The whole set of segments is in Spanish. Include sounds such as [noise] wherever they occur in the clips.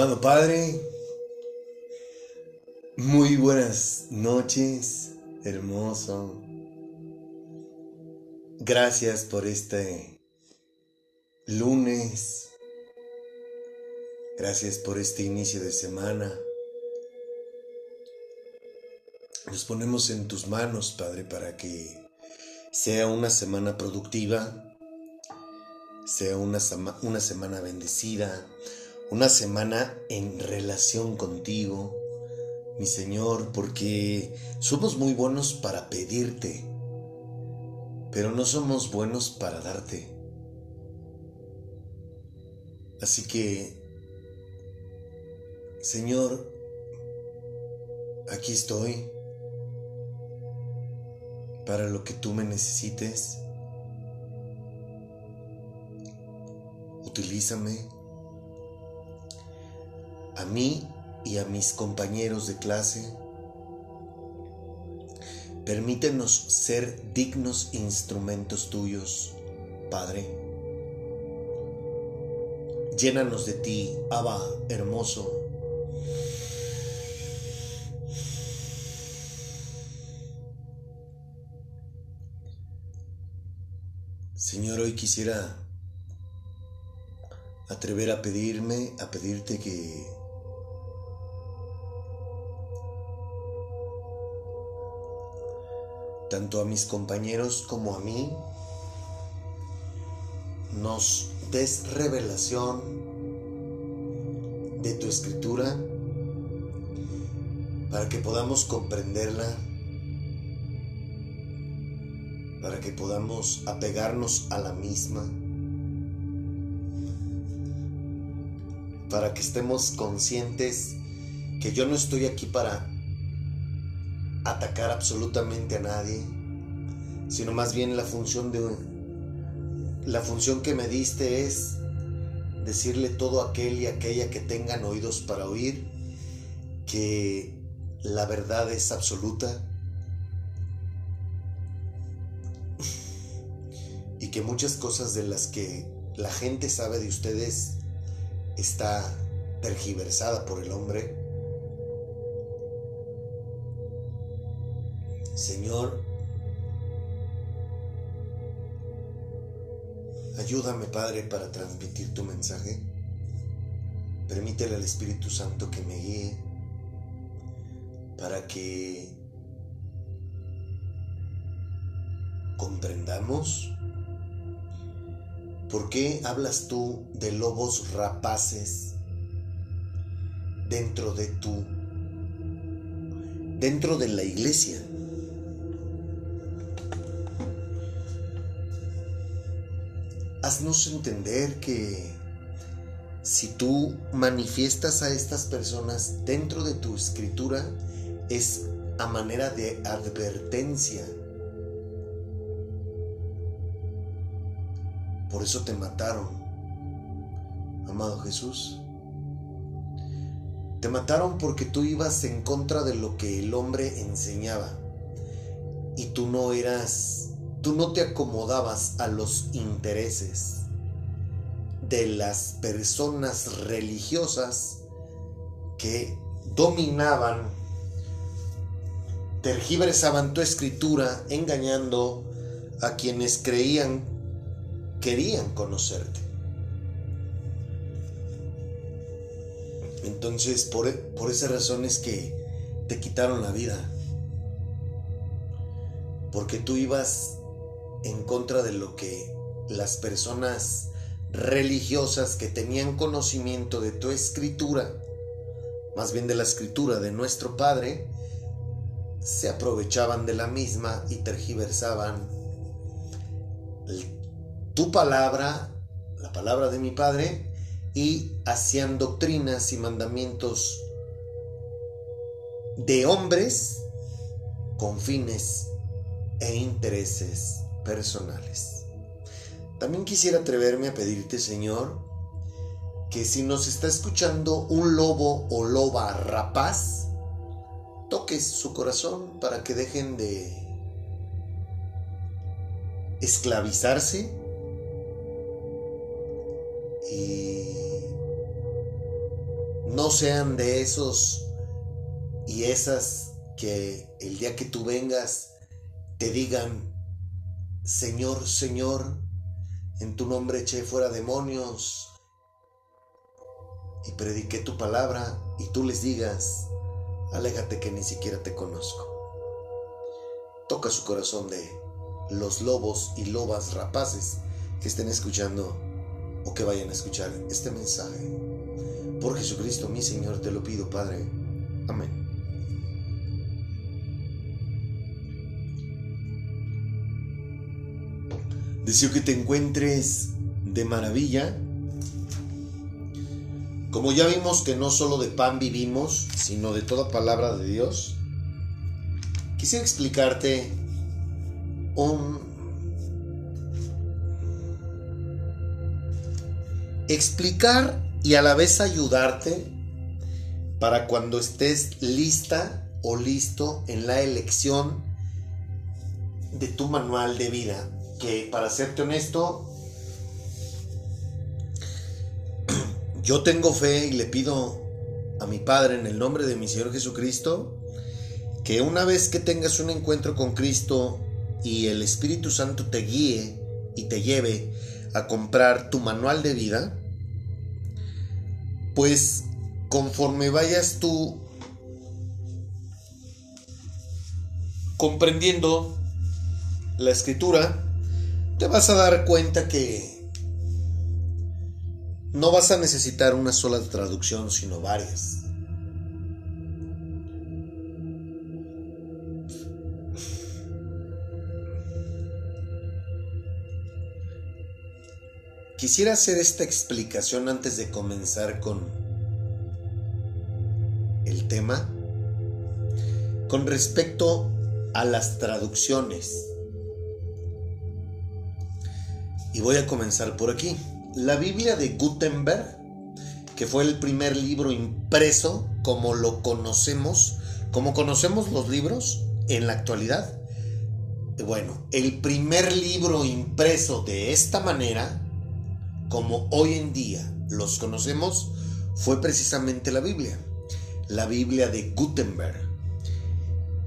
Amado Padre, muy buenas noches, hermoso. Gracias por este lunes. Gracias por este inicio de semana. Nos ponemos en tus manos, Padre, para que sea una semana productiva, sea una, una semana bendecida, una semana en relación contigo, mi Señor, porque somos muy buenos para pedirte, pero no somos buenos para darte. Así que, Señor, aquí estoy para lo que tú me necesites. Utilízame a mí y a mis compañeros de clase. Permítenos ser dignos instrumentos tuyos, Padre. Llénanos de ti, Abba hermoso. Señor, hoy quisiera atrever a pedirme, a pedirte que tanto a mis compañeros como a mí, nos des revelación de tu escritura para que podamos comprenderla, para que podamos apegarnos a la misma, para que estemos conscientes que yo no estoy aquí para atacar absolutamente a nadie, sino más bien la función de la función que me diste es decirle todo aquel y aquella que tengan oídos para oír que la verdad es absoluta y que muchas cosas de las que la gente sabe de ustedes está tergiversada por el hombre Señor, ayúdame Padre para transmitir tu mensaje. Permítele al Espíritu Santo que me guíe para que comprendamos por qué hablas tú de lobos rapaces dentro de tu dentro de la iglesia. Haznos entender que si tú manifiestas a estas personas dentro de tu escritura, es a manera de advertencia. Por eso te mataron, amado Jesús. Te mataron porque tú ibas en contra de lo que el hombre enseñaba y tú no eras tú no te acomodabas a los intereses de las personas religiosas que dominaban, tergiversaban tu escritura, engañando a quienes creían, querían conocerte. Entonces, por, por esa razón es que te quitaron la vida. Porque tú ibas en contra de lo que las personas religiosas que tenían conocimiento de tu escritura, más bien de la escritura de nuestro Padre, se aprovechaban de la misma y tergiversaban tu palabra, la palabra de mi Padre, y hacían doctrinas y mandamientos de hombres con fines e intereses personales. También quisiera atreverme a pedirte, Señor, que si nos está escuchando un lobo o loba rapaz, toques su corazón para que dejen de esclavizarse y no sean de esos y esas que el día que tú vengas te digan, Señor, Señor, en tu nombre eché fuera demonios y prediqué tu palabra y tú les digas, alégate que ni siquiera te conozco. Toca su corazón de los lobos y lobas rapaces que estén escuchando o que vayan a escuchar este mensaje. Por Jesucristo mi Señor te lo pido, Padre. Amén. Deseo que te encuentres de maravilla. Como ya vimos que no solo de pan vivimos, sino de toda palabra de Dios, quisiera explicarte un... Explicar y a la vez ayudarte para cuando estés lista o listo en la elección de tu manual de vida. Que para serte honesto, yo tengo fe y le pido a mi Padre en el nombre de mi Señor Jesucristo que una vez que tengas un encuentro con Cristo y el Espíritu Santo te guíe y te lleve a comprar tu manual de vida, pues conforme vayas tú comprendiendo la escritura, te vas a dar cuenta que no vas a necesitar una sola traducción, sino varias. Quisiera hacer esta explicación antes de comenzar con el tema con respecto a las traducciones. Y voy a comenzar por aquí. La Biblia de Gutenberg, que fue el primer libro impreso como lo conocemos, como conocemos los libros en la actualidad. Bueno, el primer libro impreso de esta manera como hoy en día los conocemos fue precisamente la Biblia, la Biblia de Gutenberg.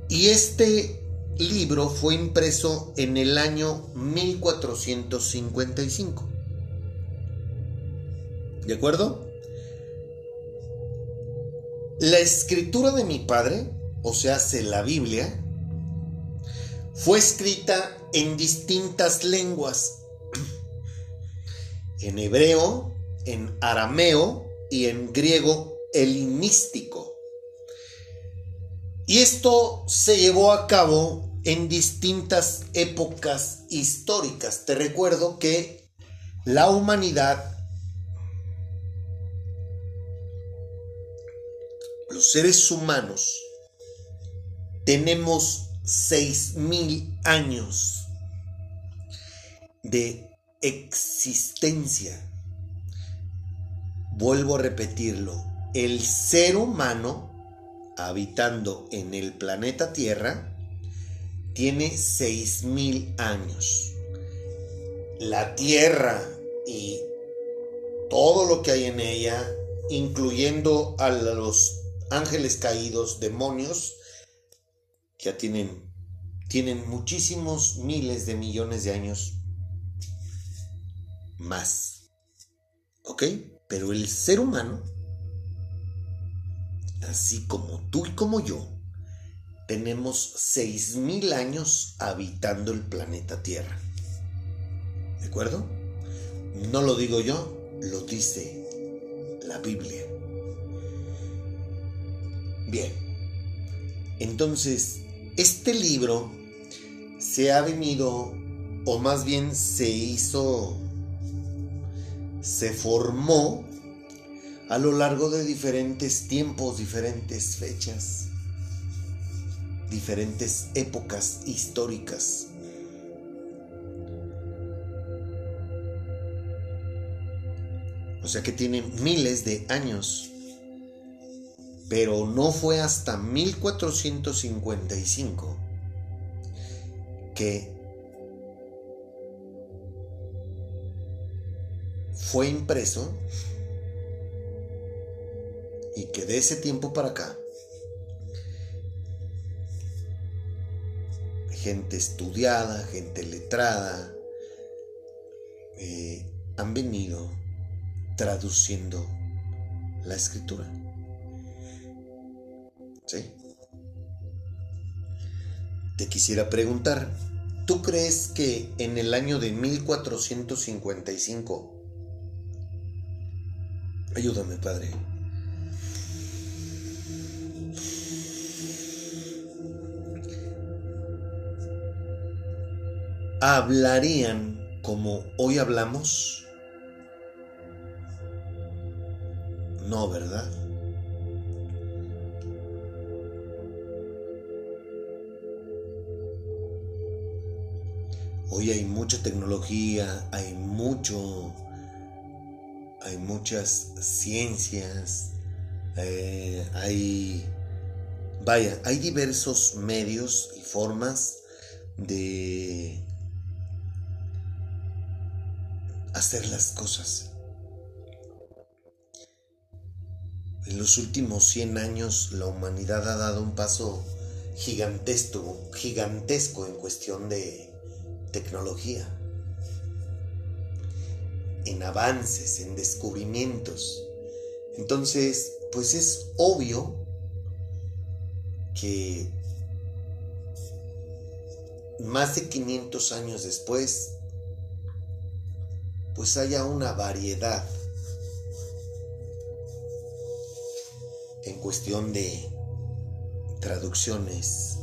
Y este libro fue impreso en el año 1455. ¿De acuerdo? La escritura de mi padre, o sea, la Biblia, fue escrita en distintas lenguas en hebreo, en arameo y en griego helenístico. Y esto se llevó a cabo en distintas épocas históricas. Te recuerdo que la humanidad, los seres humanos, tenemos seis mil años de existencia. Vuelvo a repetirlo, el ser humano habitando en el planeta Tierra tiene 6.000 años. La Tierra y todo lo que hay en ella, incluyendo a los ángeles caídos, demonios, ya tienen, tienen muchísimos miles de millones de años más. ¿Ok? Pero el ser humano, así como tú y como yo, tenemos 6.000 años habitando el planeta Tierra. ¿De acuerdo? No lo digo yo, lo dice la Biblia. Bien, entonces, este libro se ha venido, o más bien se hizo se formó a lo largo de diferentes tiempos, diferentes fechas, diferentes épocas históricas. O sea que tiene miles de años. Pero no fue hasta 1455 que fue impreso y que de ese tiempo para acá, gente estudiada, gente letrada, eh, han venido traduciendo la escritura. ¿Sí? Te quisiera preguntar, ¿tú crees que en el año de 1455, ayúdame Padre, hablarían como hoy hablamos? No, ¿verdad? Hoy hay mucha tecnología, hay mucho, hay muchas ciencias, eh, hay, vaya, hay diversos medios y formas de hacer las cosas. En los últimos 100 años la humanidad ha dado un paso gigantesco, gigantesco en cuestión de tecnología, en avances, en descubrimientos. Entonces, pues es obvio que más de 500 años después, pues haya una variedad en cuestión de traducciones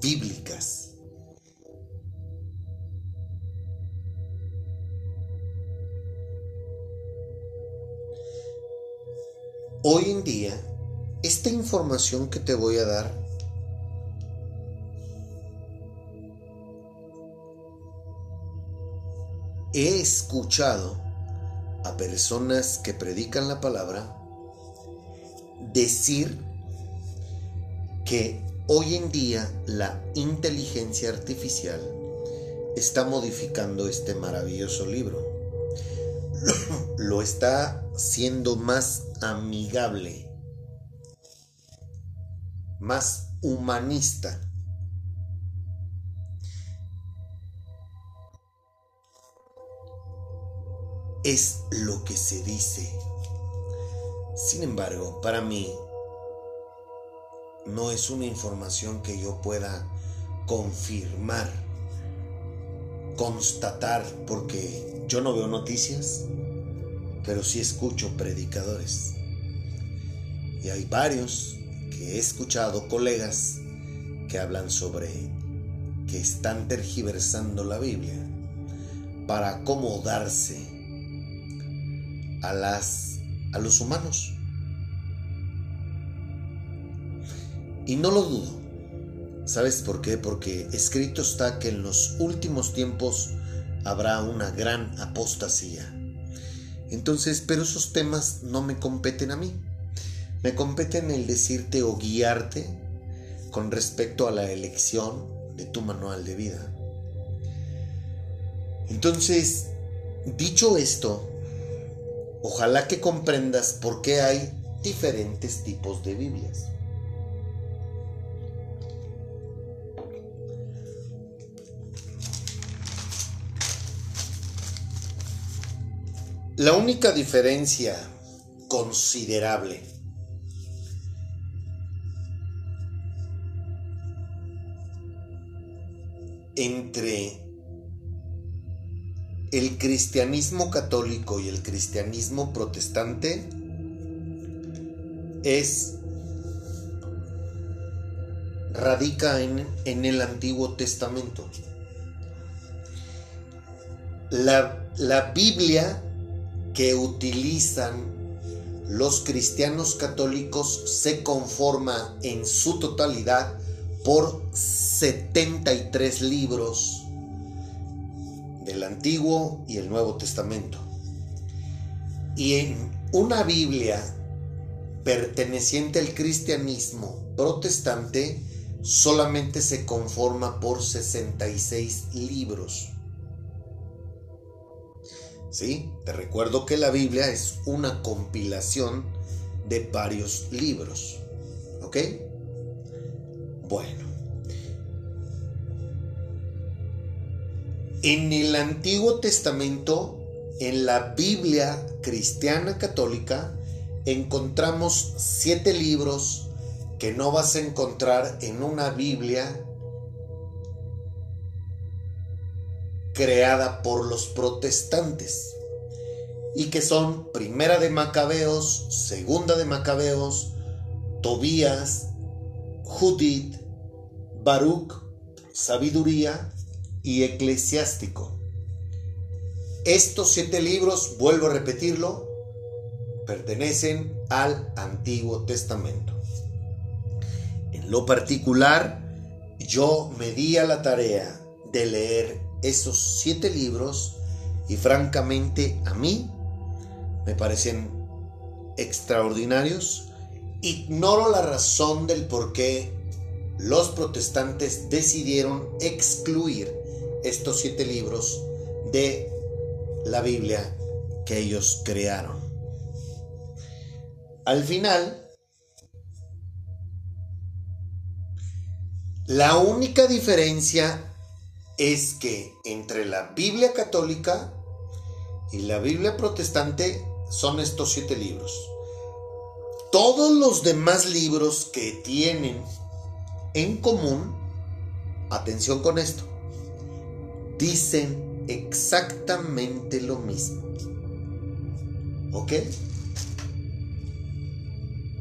bíblicas. Hoy en día, esta información que te voy a dar he escuchado a personas que predican la palabra decir que Hoy en día la inteligencia artificial está modificando este maravilloso libro. [clears throat] Lo está siendo más amigable, más humanista. Es lo que se dice. Sin embargo, para mí, no es una información que yo pueda confirmar, constatar, porque yo no veo noticias, pero sí escucho predicadores. Y hay varios que he escuchado, colegas, que hablan sobre que están tergiversando la Biblia para acomodarse a las a los humanos. Y no lo dudo. ¿Sabes por qué? Porque escrito está que en los últimos tiempos habrá una gran apostasía. Entonces, pero esos temas no me competen a mí. Me competen el decirte o guiarte con respecto a la elección de tu manual de vida. Entonces, dicho esto, ojalá que comprendas por qué hay diferentes tipos de Biblias. La única diferencia considerable entre el cristianismo católico y el cristianismo protestante es radica en, el Antiguo Testamento. La, la Biblia que utilizan los cristianos católicos se conforma en su totalidad por 73 libros del Antiguo y el Nuevo Testamento. Y en una Biblia perteneciente al cristianismo protestante solamente se conforma por 66 libros. ¿Sí? Te recuerdo que la Biblia es una compilación de varios libros. ¿Ok? Bueno. En el Antiguo Testamento, en la Biblia cristiana católica, encontramos siete libros que no vas a encontrar en una Biblia creada por los protestantes y que son Primera de Macabeos, Segunda de Macabeos, Tobías, Judith, Baruch, Sabiduría y Eclesiástico. Estos siete libros, vuelvo a repetirlo, pertenecen al Antiguo Testamento. En lo particular, yo me di a la tarea de leer esos siete libros y francamente a mí me parecen extraordinarios. Ignoro la razón del por qué los protestantes decidieron excluir estos siete libros de la Biblia que ellos crearon. Al final, la única diferencia es que entre la Biblia católica y la Biblia protestante son estos siete libros. Todos los demás libros que tienen en común, atención con esto, dicen exactamente lo mismo. ¿Ok?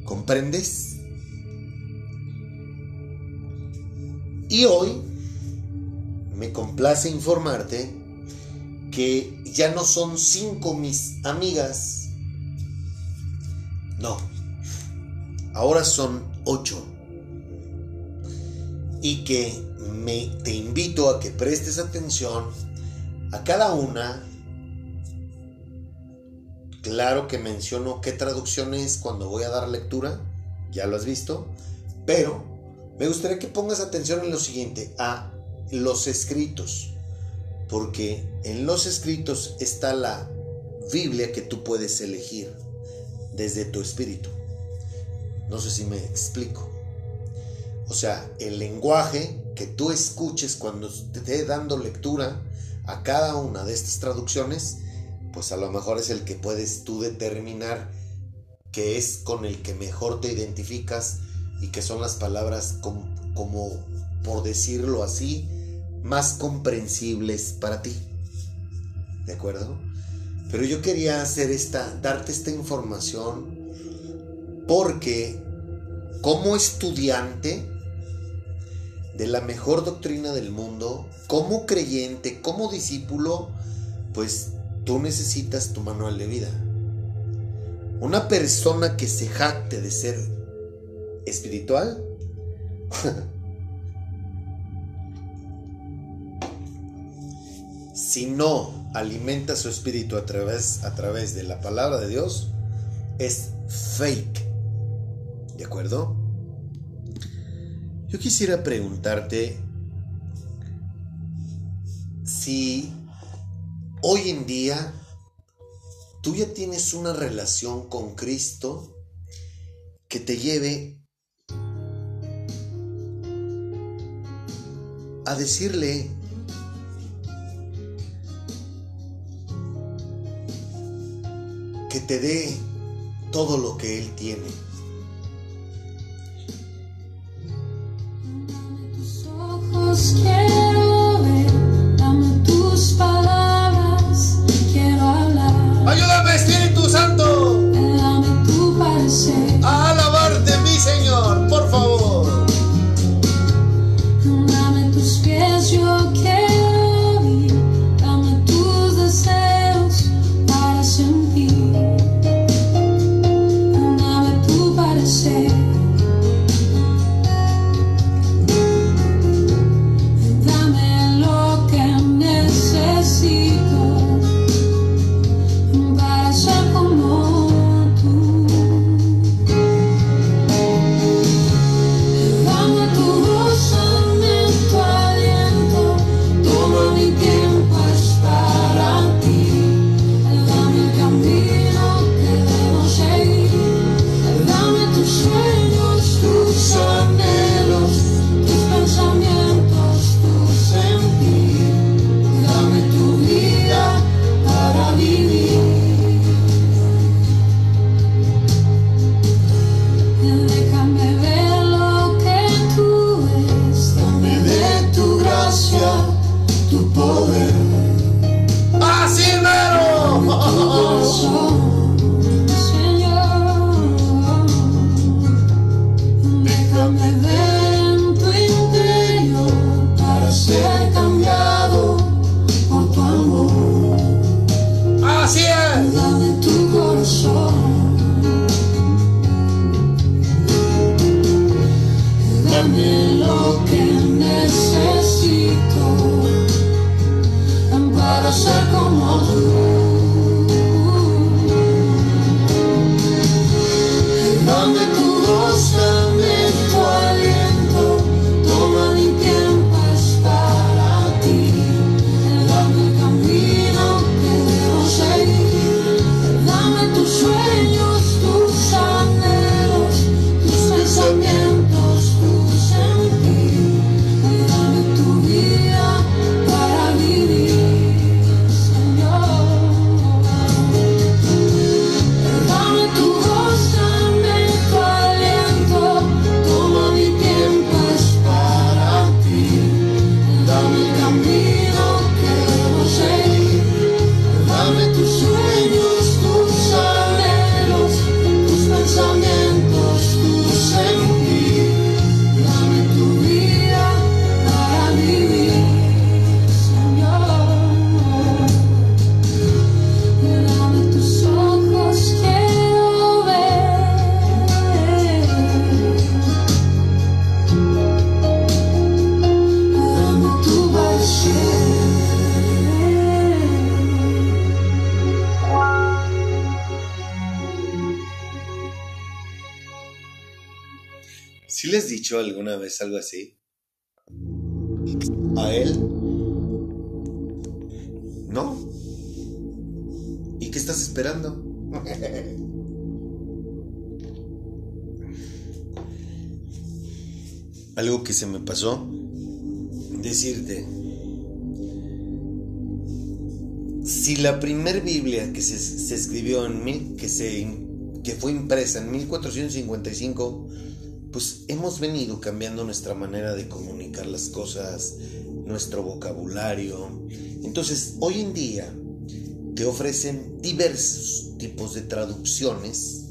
¿Comprendes? Y hoy me complace informarte que ya no son cinco mis amigas. No, ahora son ocho. Y que me, te invito a que prestes atención a cada una. Claro que menciono qué traducción es cuando voy a dar lectura, ya lo has visto, pero me gustaría que pongas atención en lo siguiente, a los escritos, porque en los escritos está la Biblia que tú puedes elegir desde tu espíritu. No sé si me explico. O sea, el lenguaje que tú escuches cuando te esté dando lectura a cada una de estas traducciones, pues a lo mejor es el que puedes tú determinar que es con el que mejor te identificas y que son las palabras como, como por decirlo así, más comprensibles para ti. ¿De acuerdo? Pero yo quería hacer esta, darte esta información porque como estudiante de la mejor doctrina del mundo, como creyente, como discípulo, pues tú necesitas tu manual de vida. Una persona que se jacte de ser espiritual [laughs] si no alimenta su espíritu a través, a través de la palabra de Dios, es fake. ¿De acuerdo? Yo quisiera preguntarte si hoy en día tú ya tienes una relación con Cristo que te lleve a decirle que te dé todo lo que Él tiene. Ayúdame Espíritu Santo algo así? ¿A él? ¿No? ¿Y qué estás esperando? [laughs] Algo que se me pasó. Decirte. Si la primer Biblia que se, se escribió en mil, que se que fue impresa en 1455 pues hemos venido cambiando nuestra manera de comunicar las cosas, nuestro vocabulario. Entonces, hoy en día te ofrecen diversos tipos de traducciones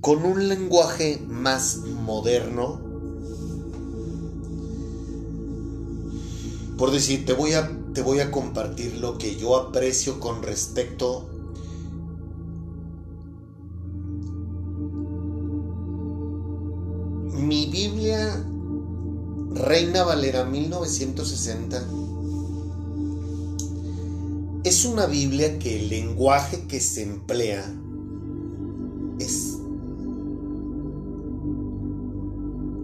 con un lenguaje más moderno. Por decir, te voy a, te voy a compartir lo que yo aprecio con respecto Reina Valera 1960 es una Biblia que el lenguaje que se emplea es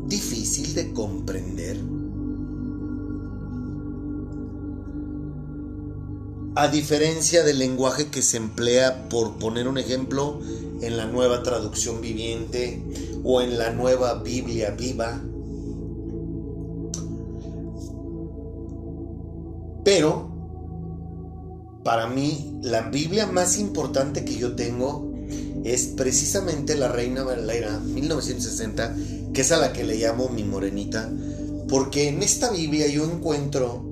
difícil de comprender. A diferencia del lenguaje que se emplea, por poner un ejemplo, en la nueva traducción viviente o en la nueva Biblia viva. Pero, para mí, la Biblia más importante que yo tengo es precisamente la Reina Valera 1960, que es a la que le llamo mi morenita, porque en esta Biblia yo encuentro,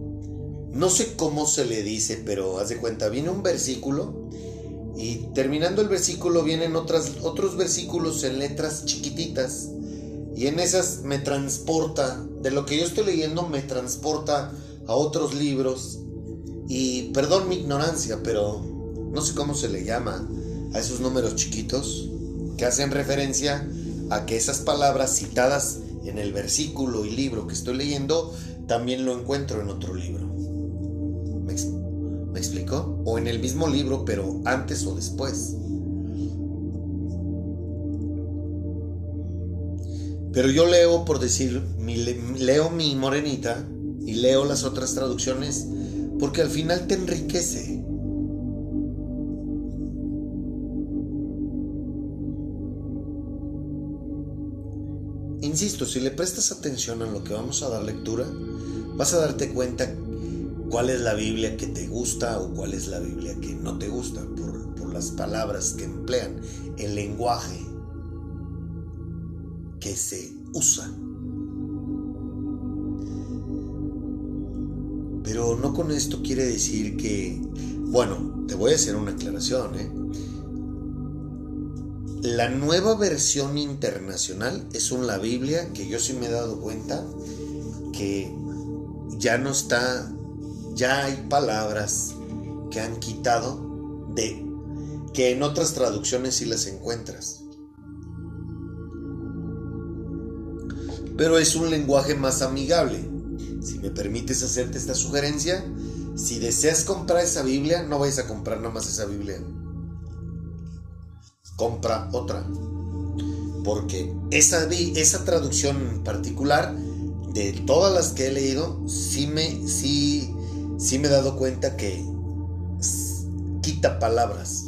no sé cómo se le dice, pero haz de cuenta, viene un versículo y terminando el versículo vienen otros versículos en letras chiquititas. Y en esas me transporta, de lo que yo estoy leyendo, me transporta a otros libros. Y perdón mi ignorancia, pero no sé cómo se le llama a esos números chiquitos que hacen referencia a que esas palabras citadas en el versículo y libro que estoy leyendo también lo encuentro en otro libro. ¿Me, ex- ¿Me explico? O en el mismo libro, pero antes o después. Pero yo leo, por decir, leo mi morenita y leo las otras traducciones porque al final te enriquece. Insisto, si le prestas atención a lo que vamos a dar lectura, vas a darte cuenta cuál es la Biblia que te gusta o cuál es la Biblia que no te gusta por, por las palabras que emplean, el lenguaje que se usa. Pero no con esto quiere decir que, bueno, te voy a hacer una aclaración, ¿eh? La nueva versión internacional es una Biblia que yo sí me he dado cuenta que ya no está, ya hay palabras que han quitado de que en otras traducciones sí las encuentras. pero es un lenguaje más amigable. Si me permites hacerte esta sugerencia, si deseas comprar esa Biblia, no vayas a comprar nada más esa Biblia. Compra otra. Porque esa, esa traducción en particular, de todas las que he leído, sí me, sí, sí me he dado cuenta que quita palabras.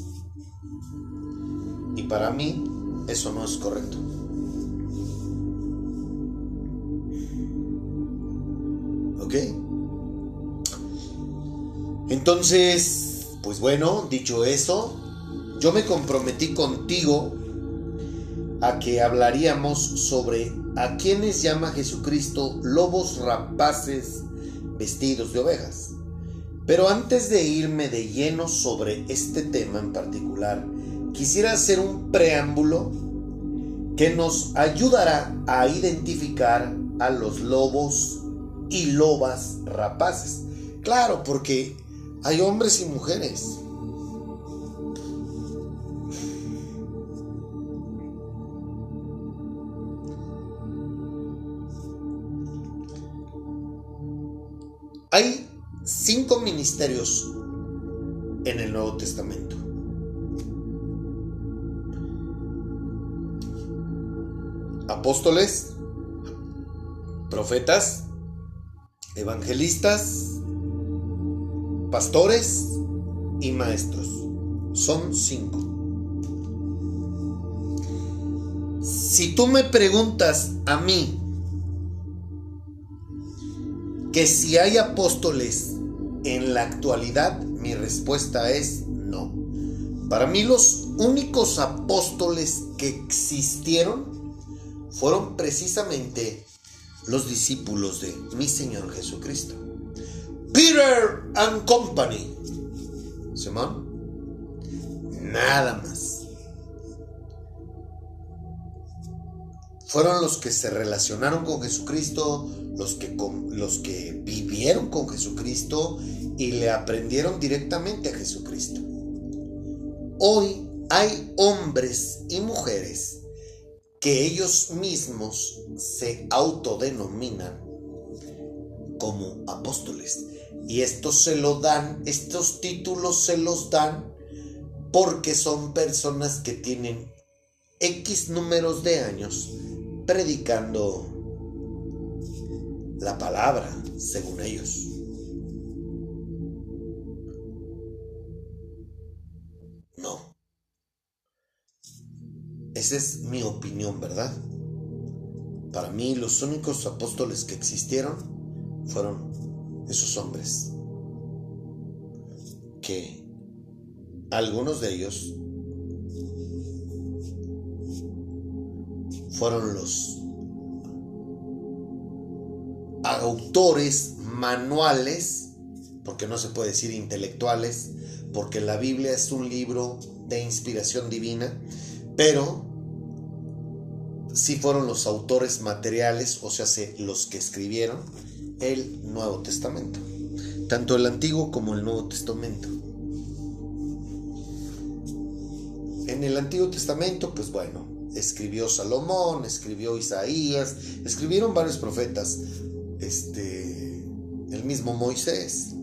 Y para mí eso no es correcto. ¿Ok? Entonces, pues bueno, dicho eso, yo me comprometí contigo a que hablaríamos sobre a quienes llama Jesucristo lobos rapaces vestidos de ovejas. Pero antes de irme de lleno sobre este tema en particular, quisiera hacer un preámbulo que nos ayudará a identificar a los lobos y lobas rapaces. Claro, porque hay hombres y mujeres. Hay cinco ministerios en el Nuevo Testamento. Apóstoles, profetas, evangelistas, pastores y maestros. Son cinco. Si tú me preguntas a mí que si hay apóstoles en la actualidad, mi respuesta es no. Para mí los únicos apóstoles que existieron fueron precisamente los discípulos de mi Señor Jesucristo. Peter and Company. Simón. Nada más. Fueron los que se relacionaron con Jesucristo, los que, los que vivieron con Jesucristo y le aprendieron directamente a Jesucristo. Hoy hay hombres y mujeres que ellos mismos se autodenominan como apóstoles. Y estos se lo dan, estos títulos se los dan porque son personas que tienen X números de años predicando la palabra según ellos. No. Esa es mi opinión, ¿verdad? Para mí los únicos apóstoles que existieron fueron esos hombres que algunos de ellos fueron los autores manuales, porque no se puede decir intelectuales, porque la Biblia es un libro de inspiración divina, pero sí fueron los autores materiales, o sea, los que escribieron el Nuevo Testamento, tanto el Antiguo como el Nuevo Testamento. En el Antiguo Testamento, pues bueno, escribió Salomón, escribió Isaías, escribieron varios profetas, este, el mismo Moisés.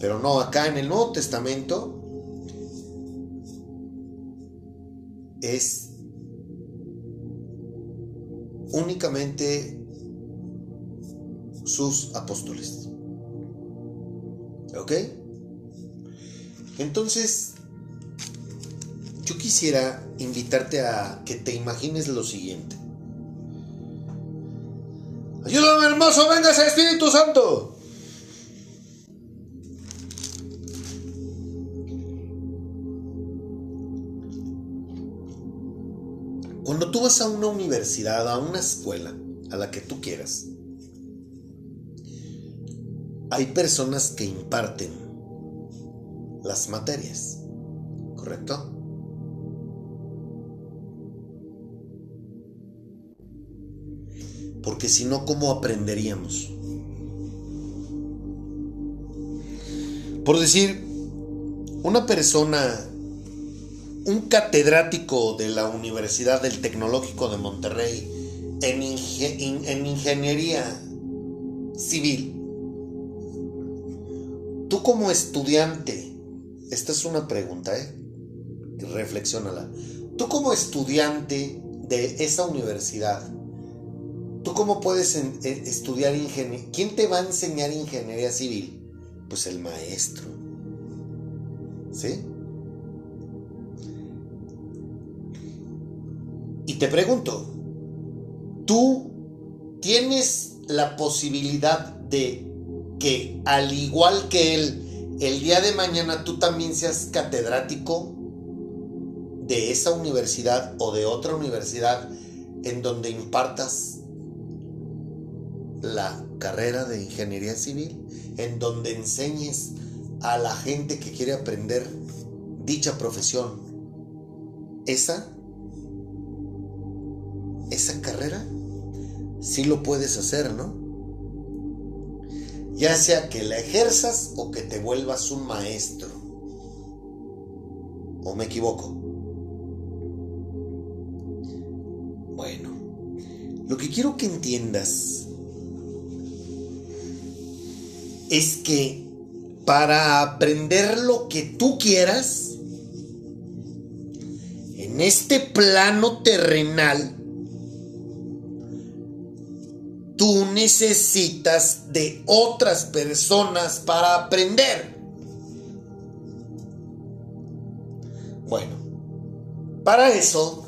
Pero no, acá en el Nuevo Testamento es únicamente sus apóstoles. ¿Ok? Entonces, yo quisiera invitarte a que te imagines lo siguiente. Ayúdame hermoso, venga ese Espíritu Santo. Cuando tú vas a una universidad, a una escuela, a la que tú quieras, hay personas que imparten las materias, ¿correcto? Porque si no, ¿cómo aprenderíamos? Por decir, una persona, un catedrático de la Universidad del Tecnológico de Monterrey, en, en ingeniería civil, tú como estudiante, esta es una pregunta, ¿eh? Reflexiónala. Tú como estudiante de esa universidad, ¿tú cómo puedes eh, estudiar ingeniería? ¿Quién te va a enseñar ingeniería civil? Pues el maestro. ¿Sí? Y te pregunto, ¿tú tienes la posibilidad de que al igual que él, el día de mañana tú también seas catedrático de esa universidad o de otra universidad en donde impartas la carrera de ingeniería civil, en donde enseñes a la gente que quiere aprender dicha profesión, esa, esa carrera, sí lo puedes hacer, ¿no? Ya sea que la ejerzas o que te vuelvas un maestro. ¿O me equivoco? Bueno, lo que quiero que entiendas es que para aprender lo que tú quieras, en este plano terrenal, tú necesitas de otras personas para aprender. Bueno, para eso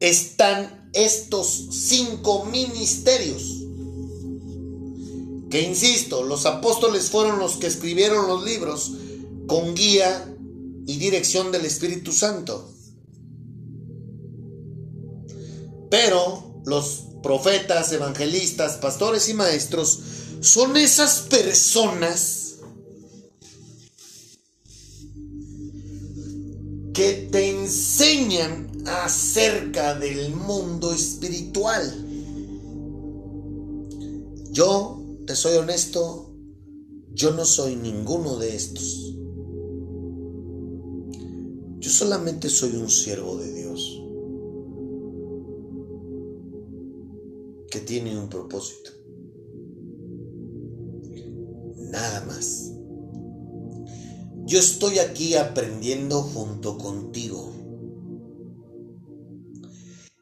están estos cinco ministerios. Insisto, los apóstoles fueron los que escribieron los libros con guía y dirección del Espíritu Santo. Pero los profetas, evangelistas, pastores y maestros son esas personas que te enseñan acerca del mundo espiritual. Yo, te soy honesto, yo no soy ninguno de estos. Yo solamente soy un siervo de Dios que tiene un propósito. Nada más. Yo estoy aquí aprendiendo junto contigo.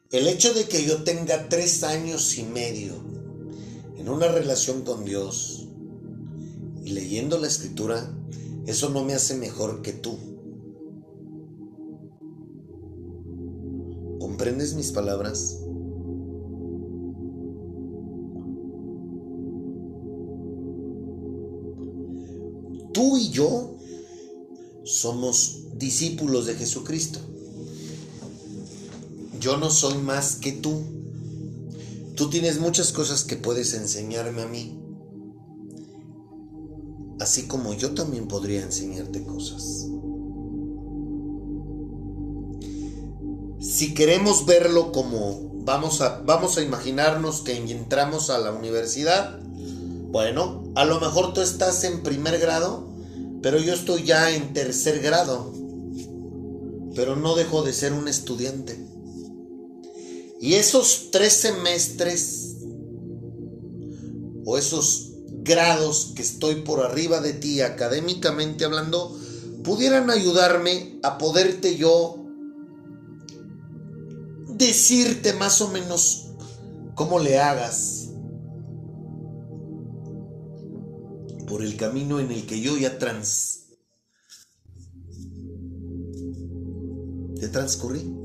El hecho de que yo tenga tres años y medio en una relación con Dios y leyendo la escritura, eso no me hace mejor que tú. ¿Comprendes mis palabras? Tú y yo somos discípulos de Jesucristo. Yo no soy más que tú. Tú tienes muchas cosas que puedes enseñarme a mí. Así como yo también podría enseñarte cosas. Si queremos verlo como vamos a, vamos a imaginarnos que entramos a la universidad, bueno, a lo mejor tú estás en primer grado, pero yo estoy ya en tercer grado. Pero no dejo de ser un estudiante. Y esos tres semestres o esos grados que estoy por arriba de ti académicamente hablando, pudieran ayudarme a poderte yo decirte más o menos cómo le hagas por el camino en el que yo ya trans te transcurrí.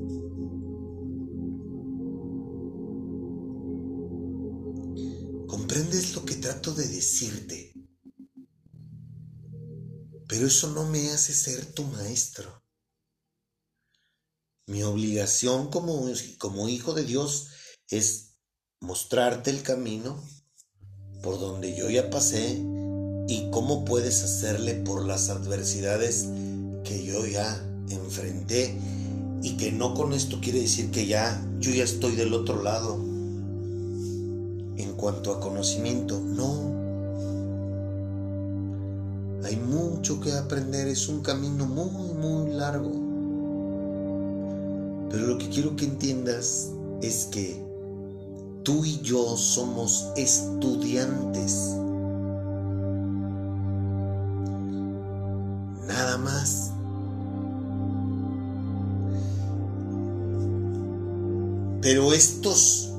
¿Comprendes lo que trato de decirte? Pero eso no me hace ser tu maestro. Mi obligación como, como hijo de Dios es mostrarte el camino por donde yo ya pasé y cómo puedes hacerle por las adversidades que yo ya enfrenté y que no con esto quiere decir que ya yo ya estoy del otro lado en cuanto a conocimiento, no. Hay mucho que aprender, es un camino muy, muy largo. Pero lo que quiero que entiendas es que tú y yo somos estudiantes. Nada más. Pero estos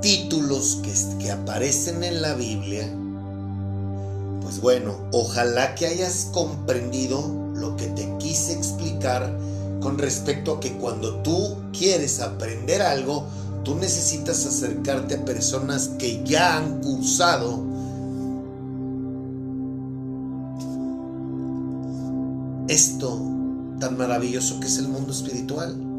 títulos que, que aparecen en la Biblia, pues bueno, ojalá que hayas comprendido lo que te quise explicar con respecto a que cuando tú quieres aprender algo, tú necesitas acercarte a personas que ya han cursado esto tan maravilloso que es el mundo espiritual.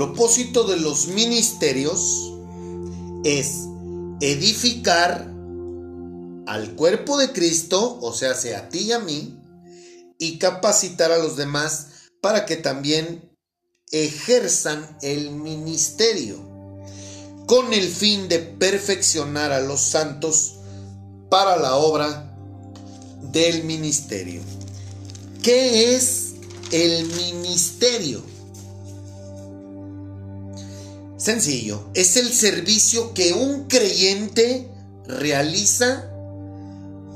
Propósito de los ministerios es edificar al cuerpo de Cristo, o sea, sea a ti y a mí, y capacitar a los demás para que también ejerzan el ministerio con el fin de perfeccionar a los santos para la obra del ministerio. ¿Qué es el ministerio? Sencillo, es el servicio que un creyente realiza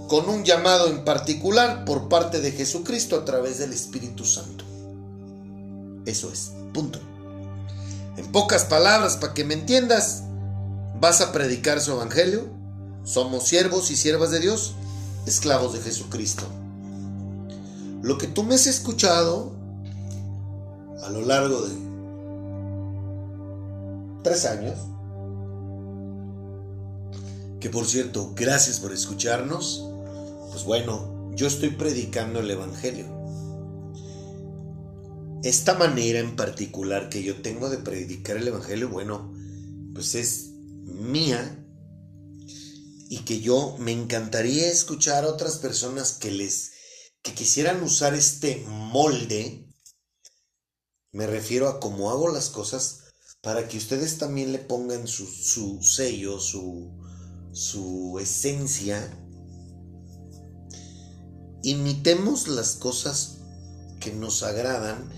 con un llamado en particular por parte de Jesucristo a través del Espíritu Santo. Eso es, punto. En pocas palabras, para que me entiendas, vas a predicar su evangelio. Somos siervos y siervas de Dios, esclavos de Jesucristo. Lo que tú me has escuchado a lo largo de tres años, que por cierto, gracias por escucharnos, pues bueno, yo estoy predicando el Evangelio. Esta manera en particular que yo tengo de predicar el Evangelio, bueno, pues es mía y que yo me encantaría escuchar a otras personas que les que quisieran usar este molde. Me refiero a cómo hago las cosas para que ustedes también le pongan su, sello, su, su esencia. Imitemos las cosas que nos agradan,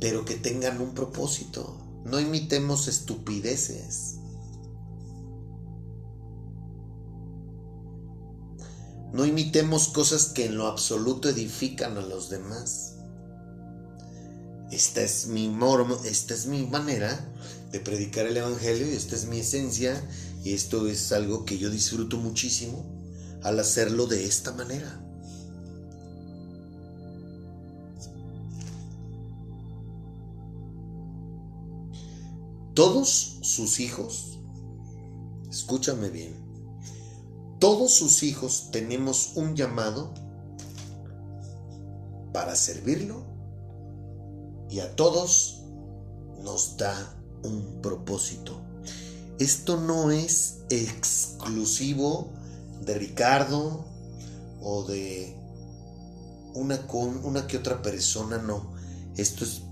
pero que tengan un propósito. No imitemos estupideces. No imitemos cosas que en lo absoluto edifican a los demás. Esta es mi esta es mi manera de predicar el evangelio y esta es mi esencia y esto es algo que yo disfruto muchísimo al hacerlo de esta manera. Todos sus hijos, escúchame bien, todos sus hijos tenemos un llamado para servirlo y a todos nos da un propósito. Esto no es exclusivo de Ricardo o de una, una que otra persona, no. Esto es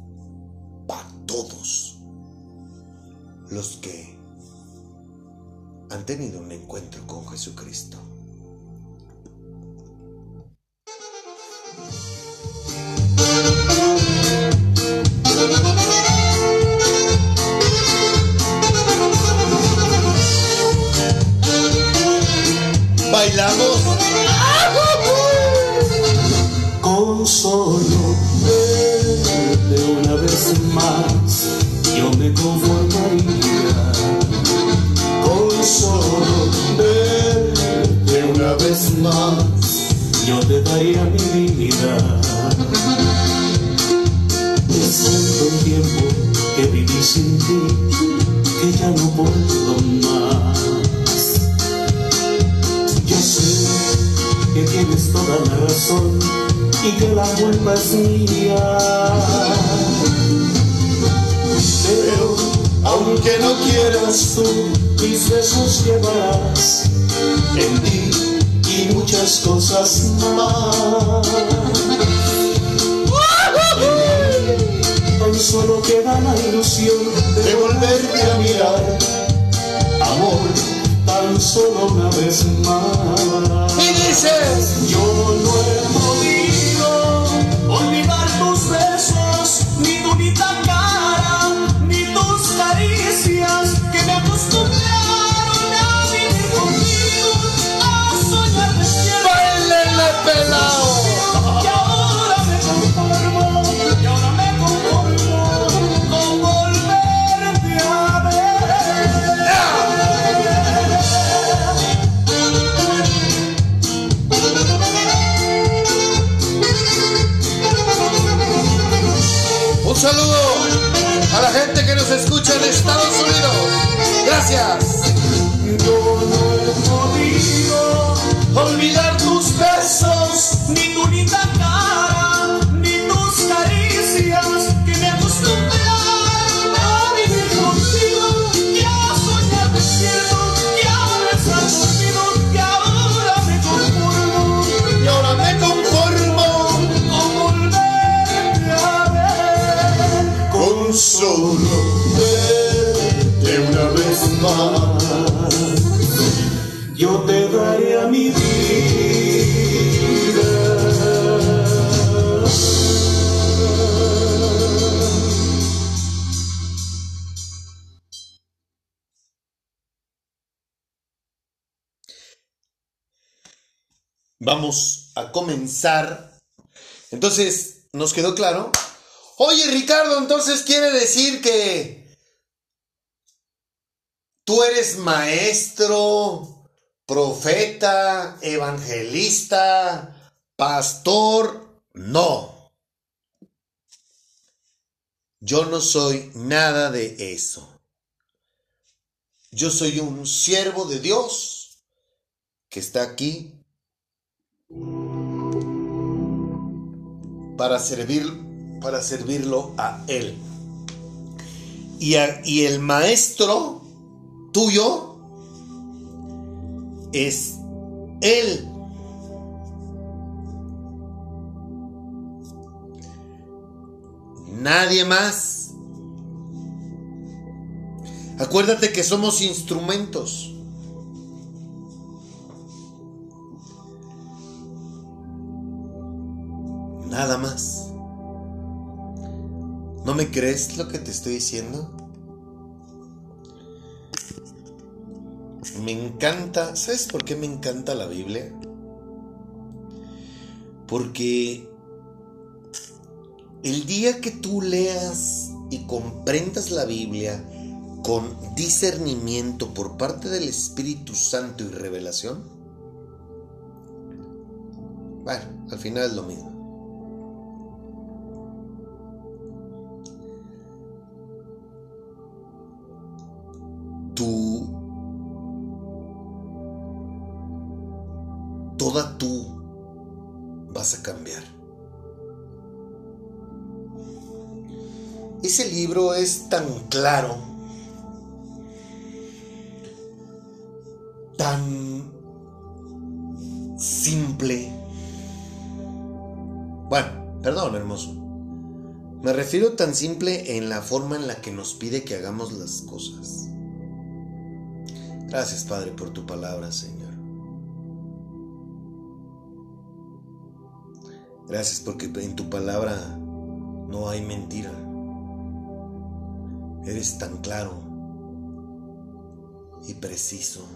para todos los que han tenido un encuentro con Jesucristo. Bailamos con solo verte una vez más, yo me conformaría solo verte una vez más, yo te daría mi vida. Es tanto tiempo que viví sin ti, que ya no puedo más. Que tienes toda la razón y que la culpa es mía. Pero aunque no quieras tú, mis besos llevarás en ti y muchas cosas más. solo queda la ilusión De volverte a mirar. Amor, tan solo una vez más. Y dices, Yo no he Yo te daré a mi vida. Vamos a comenzar. Entonces, ¿nos quedó claro? Oye, Ricardo, entonces quiere decir que tú eres maestro, profeta, evangelista, pastor. No. Yo no soy nada de eso. Yo soy un siervo de Dios que está aquí para servir para servirlo a él. Y, y el maestro tuyo es él. Nadie más. Acuérdate que somos instrumentos. Nada más. ¿No me crees lo que te estoy diciendo? Me encanta, ¿sabes por qué me encanta la Biblia? Porque el día que tú leas y comprendas la Biblia con discernimiento por parte del Espíritu Santo y revelación, bueno, al final es lo mismo. Es tan claro, tan simple. Bueno, perdón, hermoso. Me refiero tan simple en la forma en la que nos pide que hagamos las cosas. Gracias, Padre, por tu palabra, Señor. Gracias porque en tu palabra no hay mentira. Eres tan claro y preciso.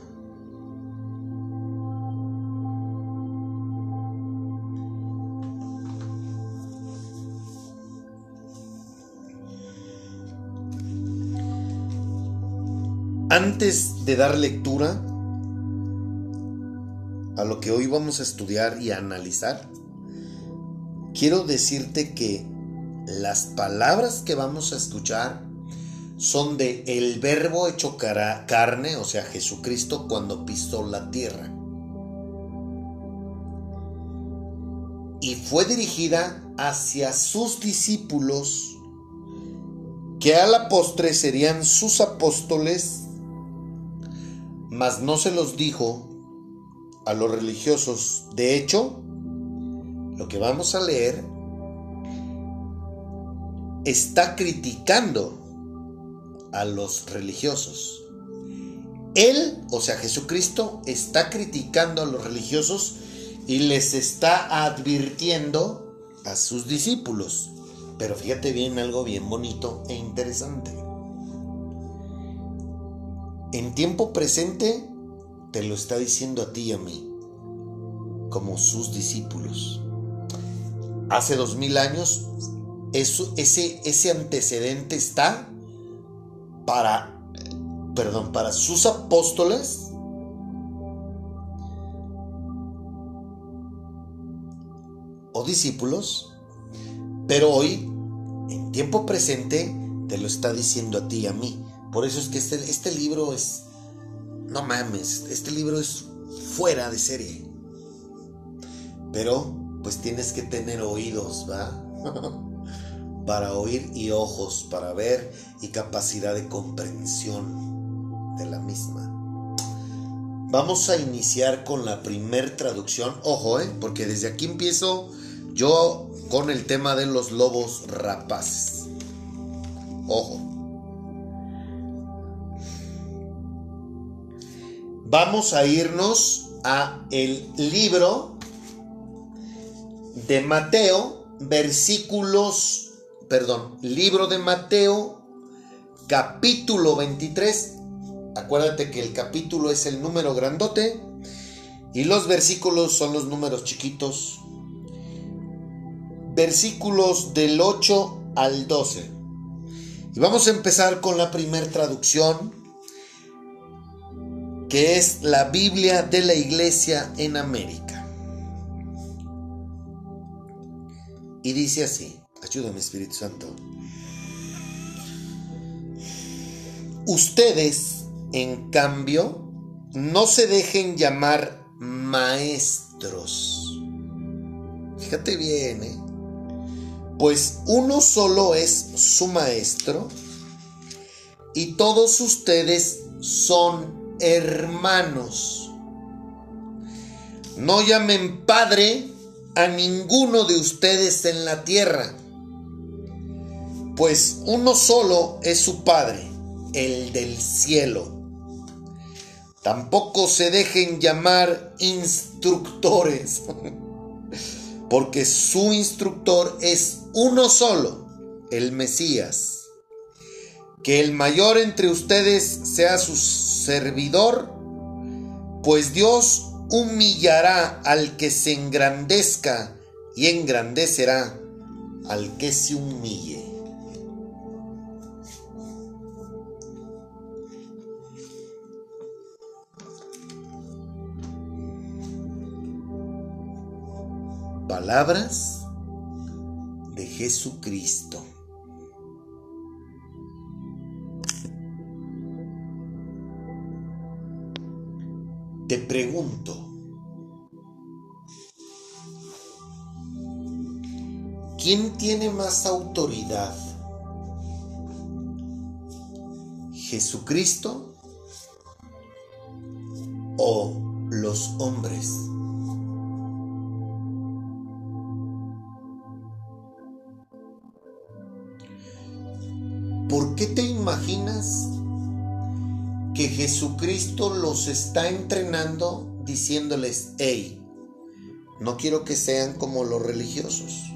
Antes de dar lectura a lo que hoy vamos a estudiar y analizar, quiero decirte que las palabras que vamos a escuchar son de el verbo hecho cara- carne, o sea, Jesucristo cuando pisó la tierra. Y fue dirigida hacia sus discípulos, que a la postre serían sus apóstoles, mas no se los dijo a los religiosos. De hecho, lo que vamos a leer está criticando a los religiosos. Él, o sea, Jesucristo, está criticando a los religiosos y les está advirtiendo a sus discípulos. Pero fíjate bien algo bien bonito e interesante. En tiempo presente te lo está diciendo a ti y a mí, como sus discípulos. Hace dos mil años, ese, ese antecedente está para, perdón, para sus apóstoles o discípulos, pero hoy, en tiempo presente, te lo está diciendo a ti y a mí. Por eso es que este, este libro es, no mames, este libro es fuera de serie. Pero, pues tienes que tener oídos, ¿va? [laughs] para oír y ojos para ver y capacidad de comprensión de la misma. Vamos a iniciar con la primer traducción. Ojo, ¿eh? porque desde aquí empiezo yo con el tema de los lobos rapaces. Ojo. Vamos a irnos a el libro de Mateo, versículos perdón, libro de Mateo, capítulo 23. Acuérdate que el capítulo es el número grandote y los versículos son los números chiquitos. Versículos del 8 al 12. Y vamos a empezar con la primera traducción, que es la Biblia de la Iglesia en América. Y dice así. Ayúdame, Espíritu Santo. Ustedes, en cambio, no se dejen llamar maestros. Fíjate bien, ¿eh? Pues uno solo es su maestro y todos ustedes son hermanos. No llamen padre a ninguno de ustedes en la tierra pues uno solo es su Padre, el del cielo. Tampoco se dejen llamar instructores, [laughs] porque su instructor es uno solo, el Mesías. Que el mayor entre ustedes sea su servidor, pues Dios humillará al que se engrandezca y engrandecerá al que se humille. Palabras de Jesucristo. Te pregunto, ¿quién tiene más autoridad? ¿Jesucristo o los hombres? ¿Por qué te imaginas que Jesucristo los está entrenando diciéndoles, hey, no quiero que sean como los religiosos?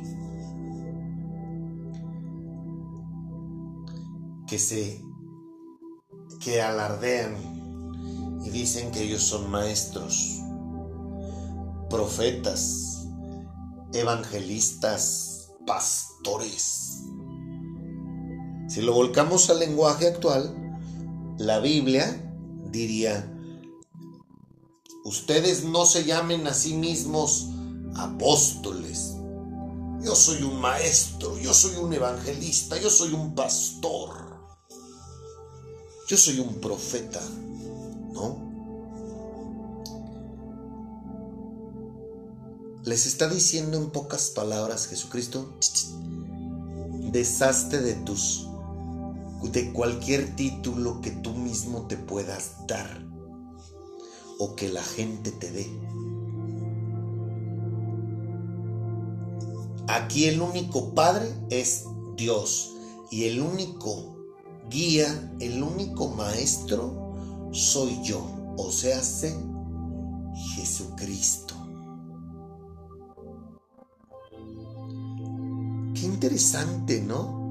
Que se, que alardean y dicen que ellos son maestros, profetas, evangelistas, pastores si lo volcamos al lenguaje actual, la Biblia diría, ustedes no se llamen a sí mismos apóstoles. Yo soy un maestro, yo soy un evangelista, yo soy un pastor, yo soy un profeta, ¿no? Les está diciendo en pocas palabras Jesucristo, deshazte de tus de cualquier título que tú mismo te puedas dar o que la gente te dé. Aquí el único Padre es Dios. y el único guía, el único maestro soy yo, o sea, sé Jesucristo. Qué interesante, ¿no?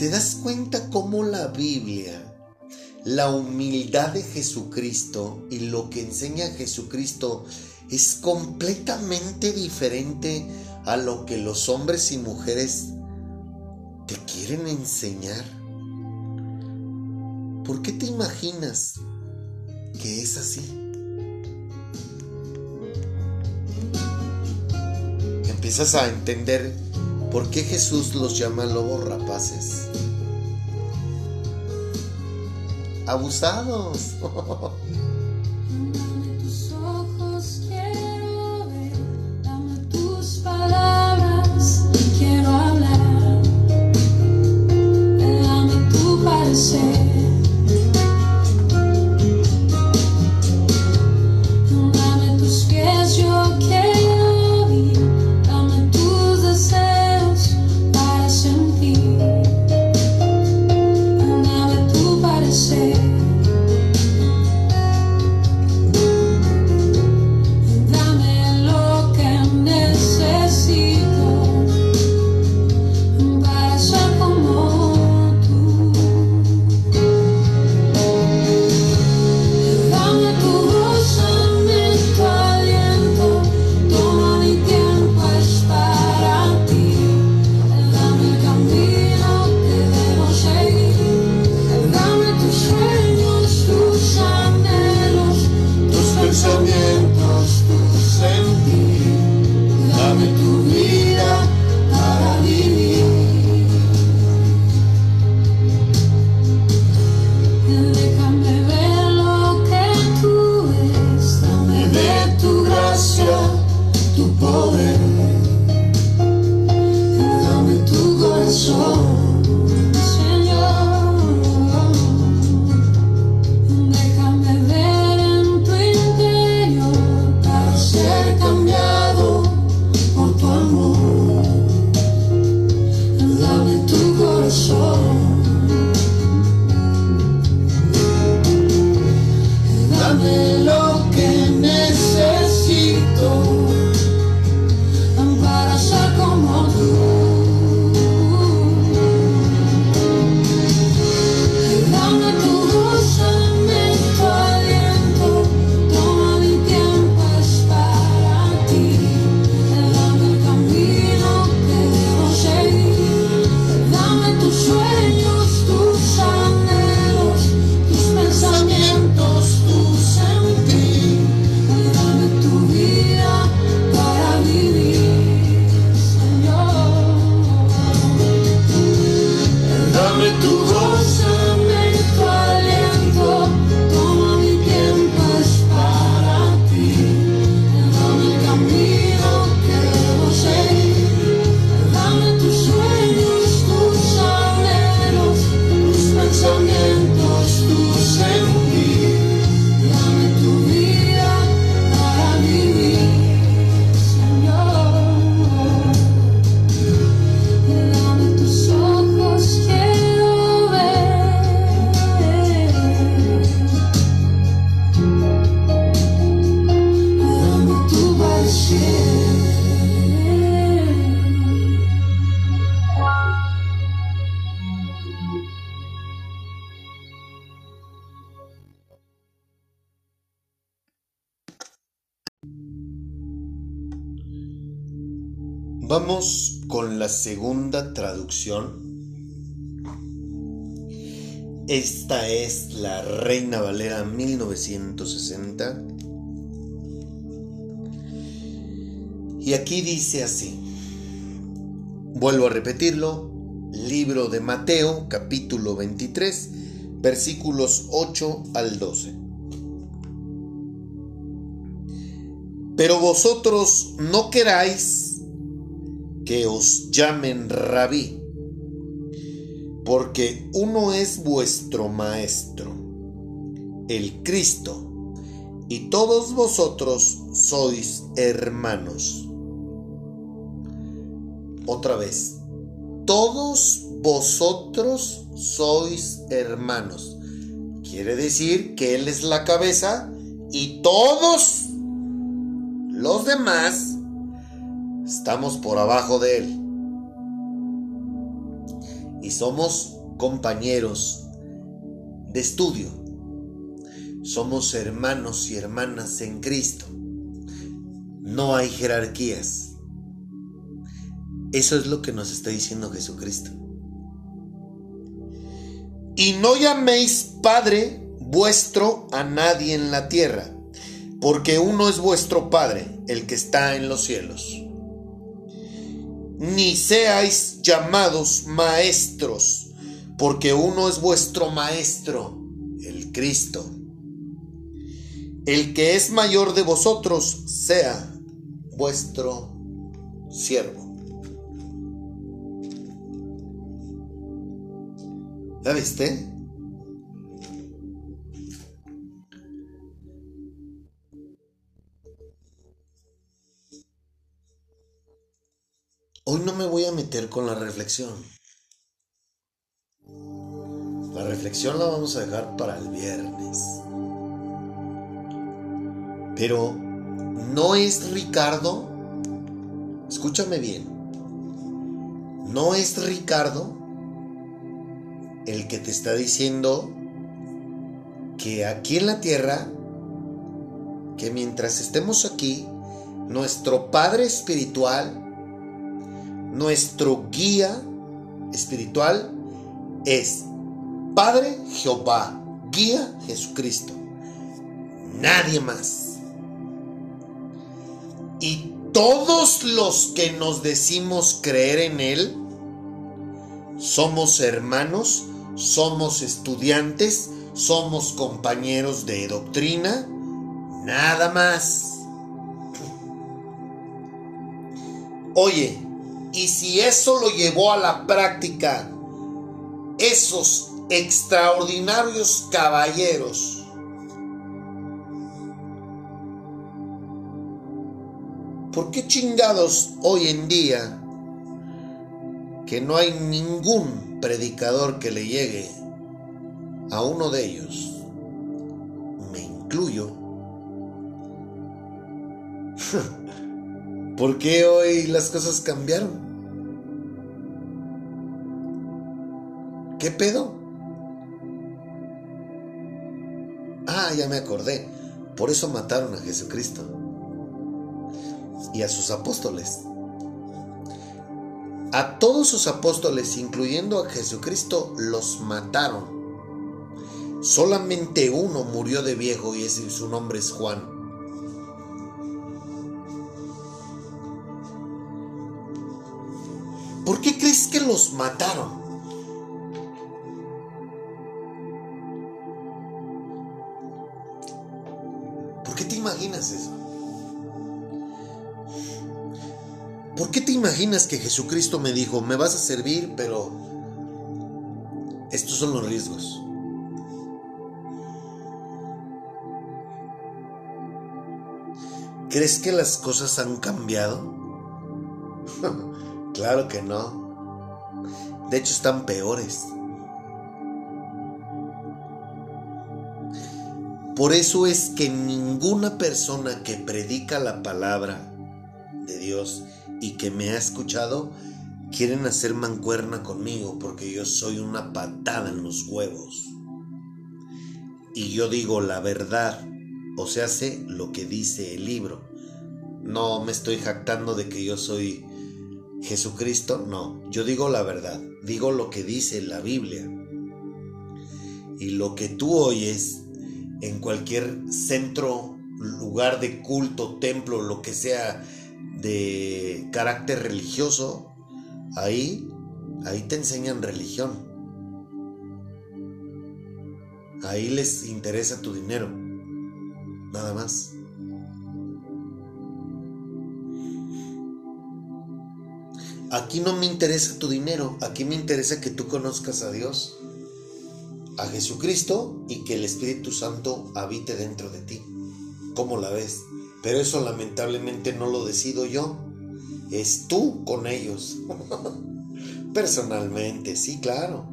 ¿Te das cuenta cómo la Biblia, la humildad de Jesucristo y lo que enseña Jesucristo es completamente diferente a lo que los hombres y mujeres te quieren enseñar? ¿Por qué te imaginas que es así? Empiezas a entender por qué Jesús los llama lobos rapaces. Abusados. Dame Vamos con la segunda traducción. Esta es la Reina Valera 1960. Y aquí dice así. Vuelvo a repetirlo. Libro de Mateo, capítulo 23, versículos 8 al 12. Pero vosotros no queráis que os llamen rabí, porque uno es vuestro maestro, el Cristo, y todos vosotros sois hermanos. Otra vez, todos vosotros sois hermanos. Quiere decir que Él es la cabeza y todos los demás estamos por abajo de Él. Y somos compañeros de estudio. Somos hermanos y hermanas en Cristo. No hay jerarquías. Eso es lo que nos está diciendo Jesucristo. Y no llaméis Padre vuestro a nadie en la tierra, porque uno es vuestro Padre, el que está en los cielos. Ni seáis llamados maestros, porque uno es vuestro Maestro, el Cristo. El que es mayor de vosotros sea vuestro siervo. ¿Ya viste? Hoy no me voy a meter con la reflexión. La reflexión la vamos a dejar para el viernes. Pero no es Ricardo, escúchame bien, no es Ricardo el que te está diciendo que aquí en la tierra, que mientras estemos aquí, nuestro Padre Espiritual, nuestro guía espiritual es Padre Jehová, guía Jesucristo. Nadie más. Y todos los que nos decimos creer en Él, somos hermanos, somos estudiantes, somos compañeros de doctrina, nada más. Oye, y si eso lo llevó a la práctica esos extraordinarios caballeros, ¿por qué chingados hoy en día que no hay ningún predicador que le llegue a uno de ellos, me incluyo, [laughs] ¿por qué hoy las cosas cambiaron? ¿Qué pedo? Ah, ya me acordé. Por eso mataron a Jesucristo y a sus apóstoles. A todos sus apóstoles, incluyendo a Jesucristo, los mataron. Solamente uno murió de viejo y su nombre es Juan. ¿Por qué crees que los mataron? ¿Por qué te imaginas eso? ¿Por qué te imaginas que Jesucristo me dijo, me vas a servir, pero estos son los riesgos? ¿Crees que las cosas han cambiado? [laughs] claro que no. De hecho, están peores. Por eso es que ninguna persona que predica la palabra de Dios y que me ha escuchado quieren hacer mancuerna conmigo porque yo soy una patada en los huevos. Y yo digo la verdad, o se hace lo que dice el libro. No me estoy jactando de que yo soy Jesucristo, no, yo digo la verdad, digo lo que dice la Biblia. Y lo que tú oyes en cualquier centro, lugar de culto, templo, lo que sea, de carácter religioso, ahí, ahí te enseñan religión. Ahí les interesa tu dinero. Nada más. Aquí no me interesa tu dinero, aquí me interesa que tú conozcas a Dios, a Jesucristo y que el Espíritu Santo habite dentro de ti. ¿Cómo la ves? Pero eso lamentablemente no lo decido yo. Es tú con ellos. [laughs] Personalmente, sí, claro.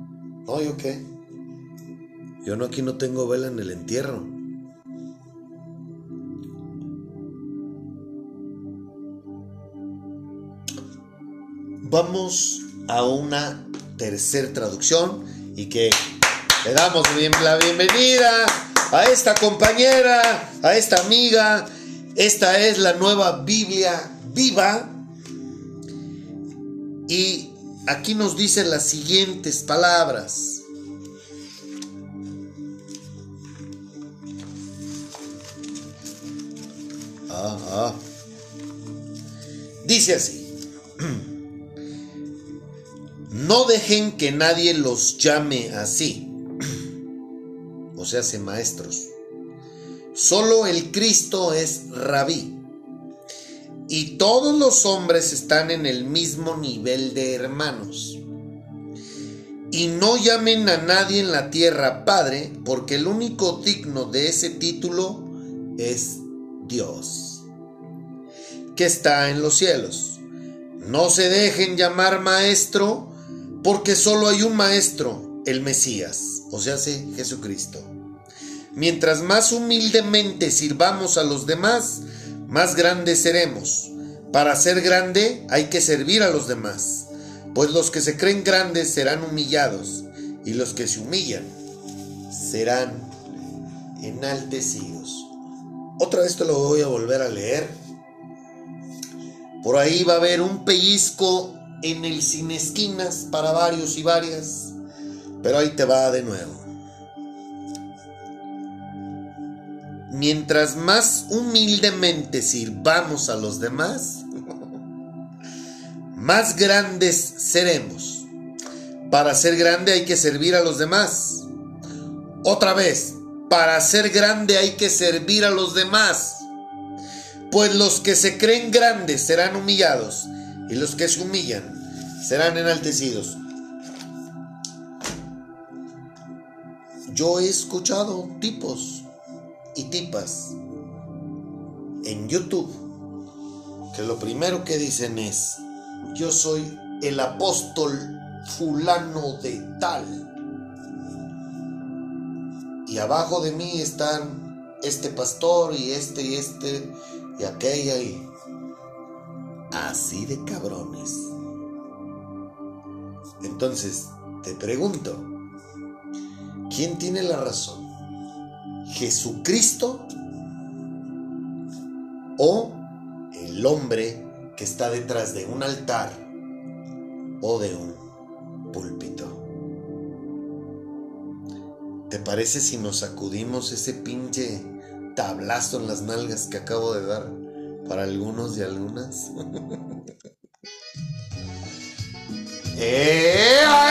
No, ¿yo qué? Yo no aquí no tengo vela en el entierro. Vamos a una tercer traducción y que le damos la bienvenida a esta compañera, a esta amiga. Esta es la nueva Biblia viva. Y aquí nos dice las siguientes palabras. Dice así. [clears throat] No dejen que nadie los llame así. O sea, se maestros. Solo el Cristo es rabí. Y todos los hombres están en el mismo nivel de hermanos. Y no llamen a nadie en la tierra Padre, porque el único digno de ese título es Dios, que está en los cielos. No se dejen llamar maestro, porque solo hay un maestro, el Mesías, o sea, Jesucristo. Mientras más humildemente sirvamos a los demás, más grandes seremos. Para ser grande hay que servir a los demás, pues los que se creen grandes serán humillados, y los que se humillan serán enaltecidos. Otra vez te lo voy a volver a leer. Por ahí va a haber un pellizco en el sin esquinas para varios y varias, pero ahí te va de nuevo. Mientras más humildemente sirvamos a los demás, [laughs] más grandes seremos. Para ser grande hay que servir a los demás. Otra vez, para ser grande hay que servir a los demás. Pues los que se creen grandes serán humillados y los que se humillan serán enaltecidos. Yo he escuchado tipos y tipas en YouTube que lo primero que dicen es, yo soy el apóstol fulano de tal. Y abajo de mí están este pastor y este y este y aquella y así de cabrones. Entonces, te pregunto, ¿quién tiene la razón? ¿Jesucristo o el hombre que está detrás de un altar o de un púlpito? ¿Te parece si nos sacudimos ese pinche tablazo en las nalgas que acabo de dar para algunos y algunas? [laughs] ¡Ea,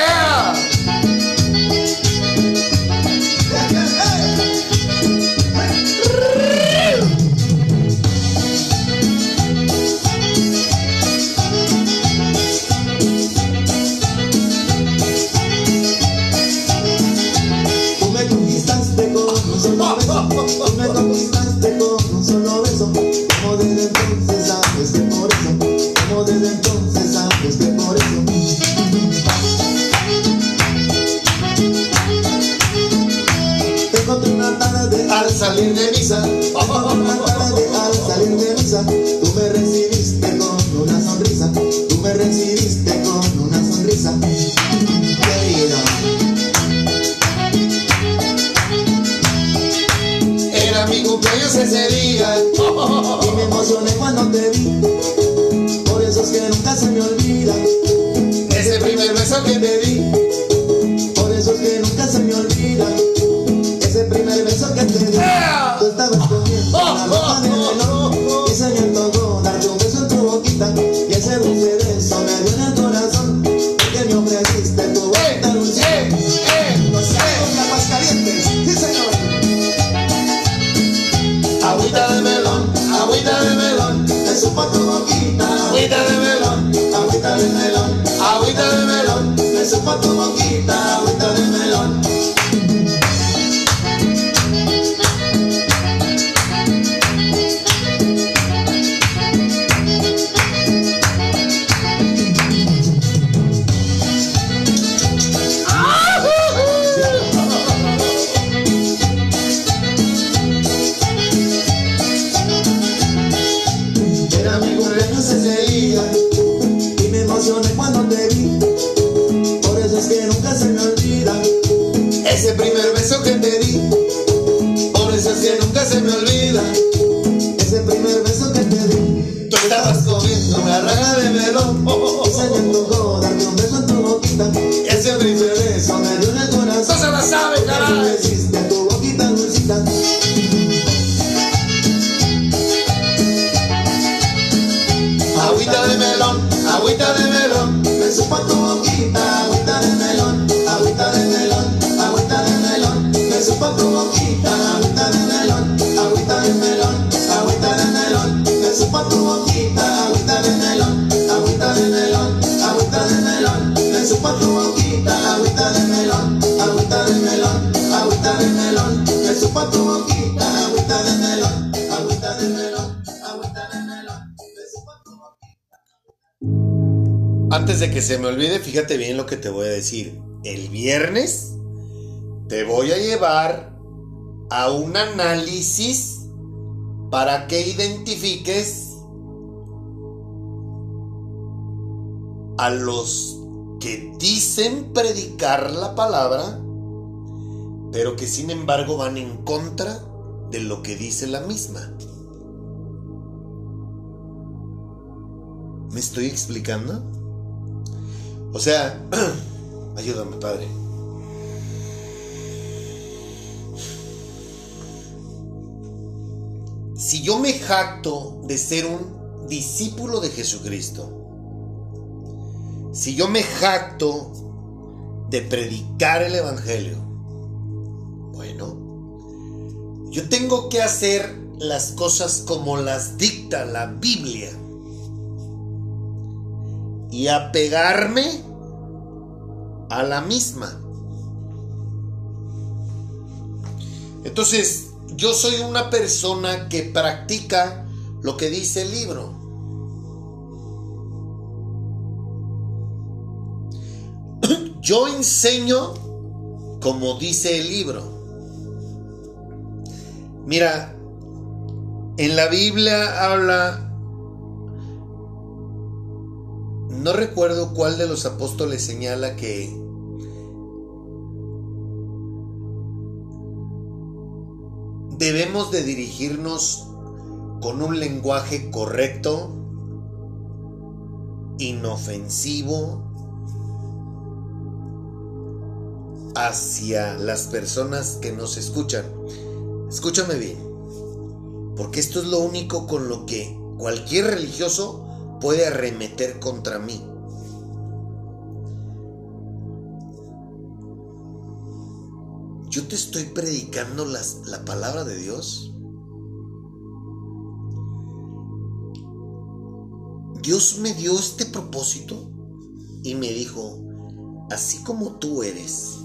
salir de misa, Supo tu boquita Agüita decir. El viernes te voy a llevar a un análisis para que identifiques a los que dicen predicar la palabra, pero que sin embargo van en contra de lo que dice la misma. ¿Me estoy explicando? O sea, [clears throat] Padre. Si yo me jacto de ser un discípulo de Jesucristo, si yo me jacto de predicar el Evangelio, bueno, yo tengo que hacer las cosas como las dicta la Biblia y apegarme a la misma. Entonces, yo soy una persona que practica lo que dice el libro. [clears throat] Yo enseño como dice el libro. Mira, en la Biblia habla no recuerdo cuál de los apóstoles señala que debemos de dirigirnos con un lenguaje correcto, inofensivo, hacia las personas que nos escuchan. Escúchame bien, porque esto es lo único con lo que cualquier religioso puede arremeter contra mí. Yo te estoy predicando las- la palabra de Dios. Dios me dio este propósito y me dijo, así como tú eres.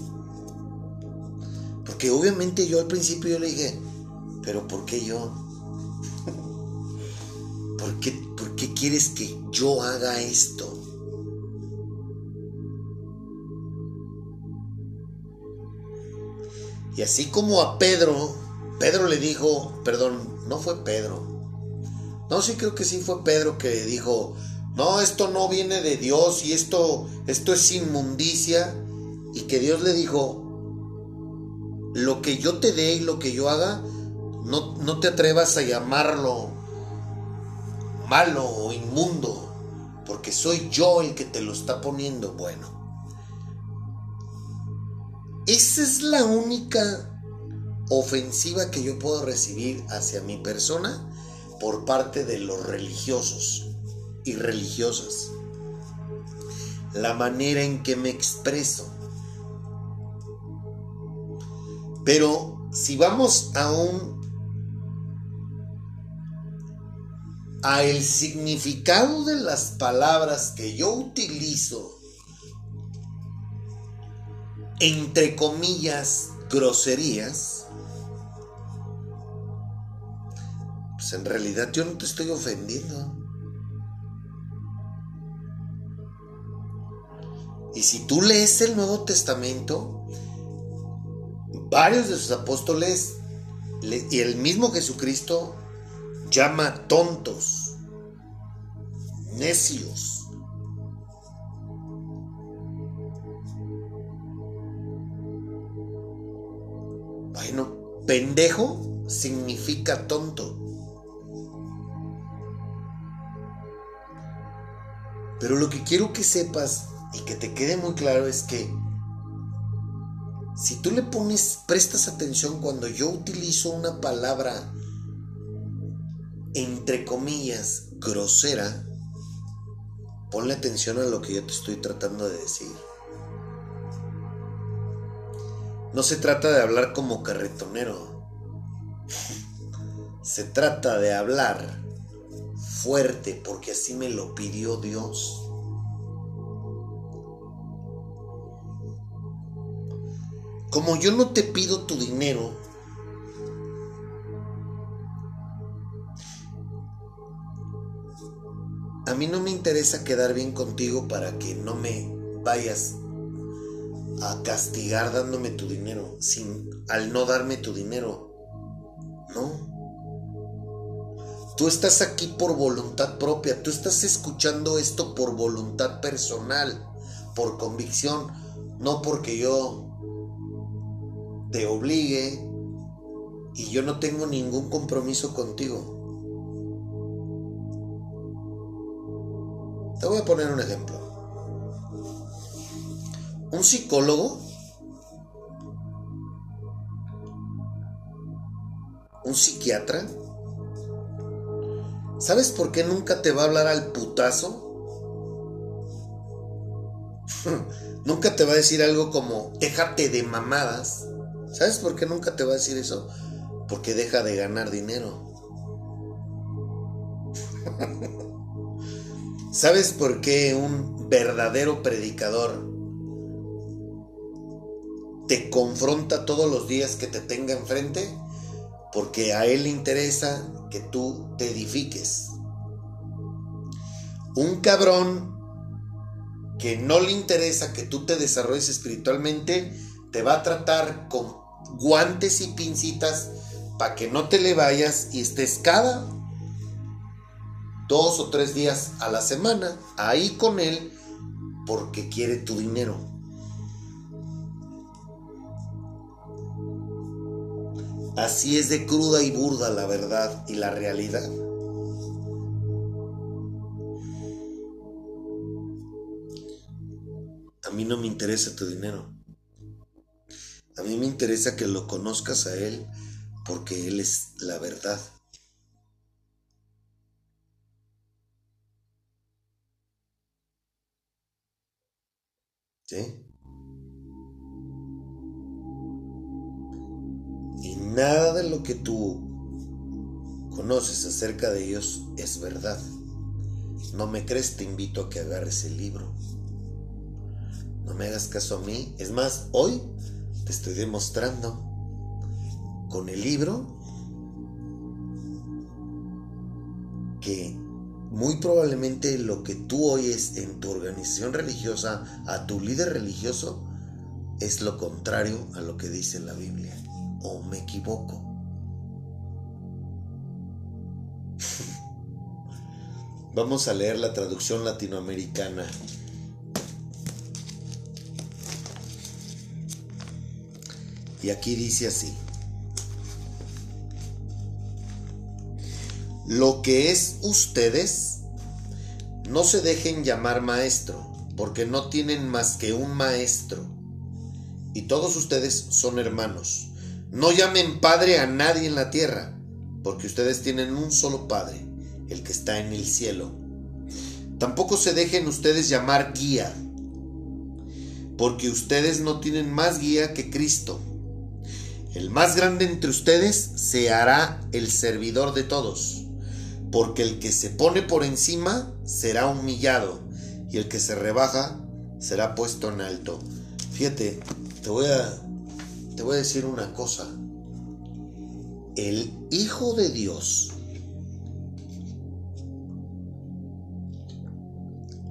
Porque obviamente yo al principio yo le dije, pero ¿por qué yo? ¿Por qué, por qué quieres que yo haga esto? Y así como a Pedro, Pedro le dijo, perdón, no fue Pedro. No, sí creo que sí fue Pedro que dijo, no, esto no viene de Dios y esto, esto es inmundicia. Y que Dios le dijo, lo que yo te dé y lo que yo haga, no, no te atrevas a llamarlo malo o inmundo, porque soy yo el que te lo está poniendo bueno. Esa es la única ofensiva que yo puedo recibir hacia mi persona por parte de los religiosos y religiosas. La manera en que me expreso. Pero si vamos a un a el significado de las palabras que yo utilizo, entre comillas, groserías, pues en realidad yo no te estoy ofendiendo. Y si tú lees el Nuevo Testamento, varios de sus apóstoles le- y el mismo Jesucristo llama tontos, necios. Bueno, pendejo significa tonto. Pero lo que quiero que sepas y que te quede muy claro es que si tú le pones, prestas atención cuando yo utilizo una palabra entre comillas grosera, ponle atención a lo que yo te estoy tratando de decir. No se trata de hablar como carretonero. Se trata de hablar fuerte porque así me lo pidió Dios. Como yo no te pido tu dinero, a mí no me interesa quedar bien contigo para que no me vayas a castigar dándome tu dinero, sin al no darme tu dinero. No. Tú estás aquí por voluntad propia, tú estás escuchando esto por voluntad personal, por convicción, no porque yo te obligue y yo no tengo ningún compromiso contigo. Te voy a poner un ejemplo. Un psicólogo, un psiquiatra, ¿sabes por qué nunca te va a hablar al putazo? [laughs] nunca te va a decir algo como, déjate de mamadas. ¿Sabes por qué nunca te va a decir eso? Porque deja de ganar dinero. [laughs] ¿Sabes por qué un verdadero predicador te confronta todos los días que te tenga enfrente? Porque a él le interesa que tú te edifiques. Un cabrón que no le interesa que tú te desarrolles espiritualmente, te va a tratar con guantes y pincitas para que no te le vayas y estés cada dos o tres días a la semana ahí con él porque quiere tu dinero. Así es de cruda y burda la verdad y la realidad. A mí no me interesa tu dinero. A mí me interesa que lo conozcas a Él porque Él es la verdad. Y nada de lo que tú conoces acerca de ellos es verdad. No me crees, te invito a que agarres el libro. No me hagas caso a mí. Es más, hoy te estoy demostrando con el libro que muy probablemente lo que tú oyes en tu organización religiosa a tu líder religioso es lo contrario a lo que dice la Biblia. ¿O me equivoco? [laughs] Vamos a leer la traducción latinoamericana. Y aquí dice así. Lo que es ustedes, no se dejen llamar maestro, porque no tienen más que un maestro. Y todos ustedes son hermanos. No llamen padre a nadie en la tierra, porque ustedes tienen un solo padre, el que está en el cielo. Tampoco se dejen ustedes llamar guía, porque ustedes no tienen más guía que Cristo. El más grande entre ustedes se hará el servidor de todos, porque el que se pone por encima será humillado, y el que se rebaja será puesto en alto. Fíjate, te voy a, te voy a decir una cosa. El Hijo de Dios,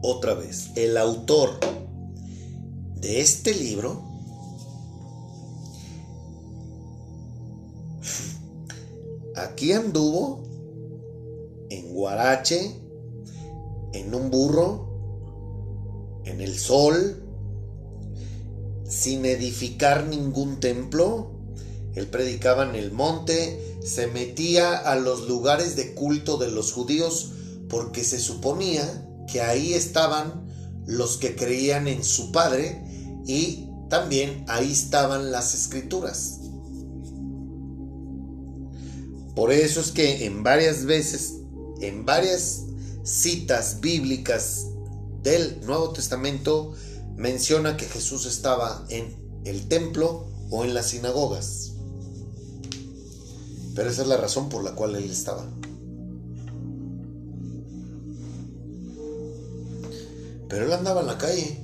otra vez, el autor de este libro, Aquí anduvo en Guarache, en un burro, en el sol, sin edificar ningún templo. Él predicaba en el monte, se metía a los lugares de culto de los judíos porque se suponía que ahí estaban los que creían en su Padre y también ahí estaban las escrituras. Por eso es que en varias veces, en varias citas bíblicas del Nuevo Testamento, menciona que Jesús estaba en el templo o en las sinagogas. Pero esa es la razón por la cual él estaba. Pero él andaba en la calle.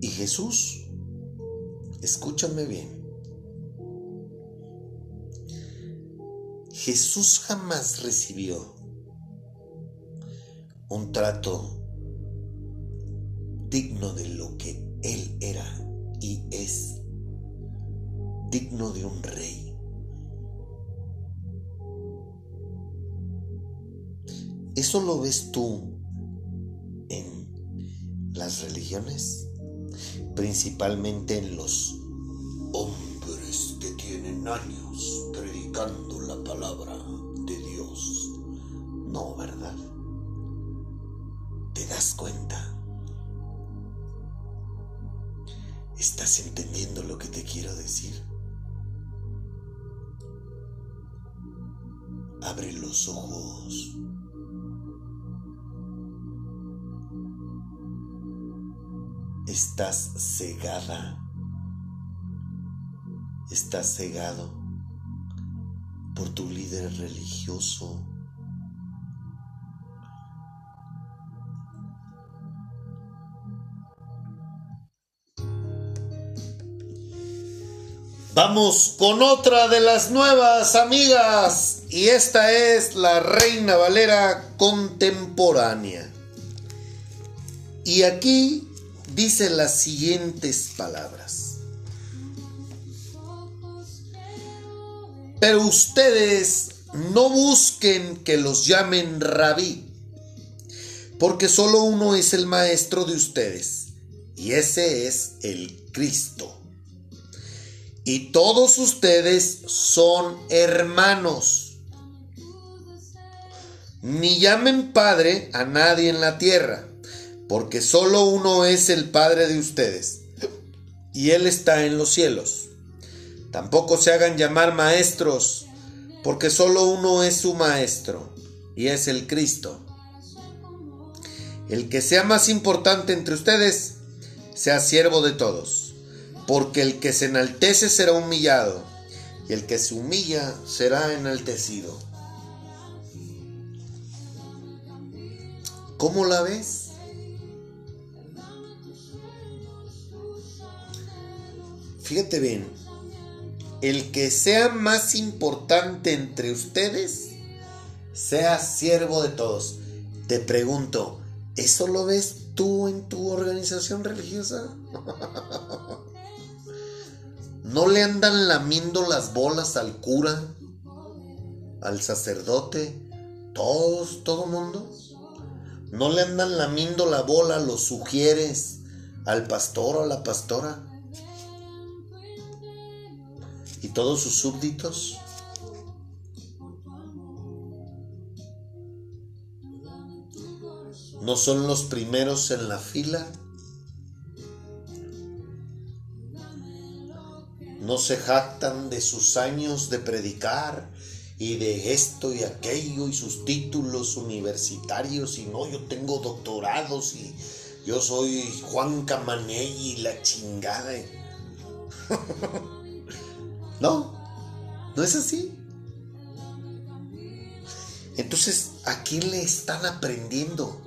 Y Jesús, escúchame bien, Jesús jamás recibió un trato digno de lo que Él era y es, digno de un rey. ¿Eso lo ves tú en las religiones? Principalmente en los Estás cegada. Estás cegado por tu líder religioso. Vamos con otra de las nuevas amigas y esta es la Reina Valera contemporánea. Y aquí dice las siguientes palabras. Pero ustedes no busquen que los llamen rabí, porque solo uno es el maestro de ustedes, y ese es el Cristo. Y todos ustedes son hermanos. Ni llamen padre a nadie en la tierra, porque solo uno es el Padre de ustedes, y Él está en los cielos. Tampoco se hagan llamar maestros, porque solo uno es su maestro, y es el Cristo. El que sea más importante entre ustedes, sea siervo de todos, porque el que se enaltece será humillado, y el que se humilla será enaltecido. ¿Cómo la ves? Fíjate bien, el que sea más importante entre ustedes, sea siervo de todos. Te pregunto, ¿eso lo ves tú en tu organización religiosa? [laughs] ¿No le andan lamiendo las bolas al cura, al sacerdote, todos, todo mundo? ¿No le andan lamiendo la bola a los sugieres, al pastor o a la pastora? ¿Y todos sus súbditos? ¿No son los primeros en la fila? ¿No se jactan de sus años de predicar y de esto y aquello y sus títulos universitarios? Y no, yo tengo doctorados y yo soy Juan Camaney y la chingada. [laughs] No, no es así. Entonces, ¿a quién le están aprendiendo?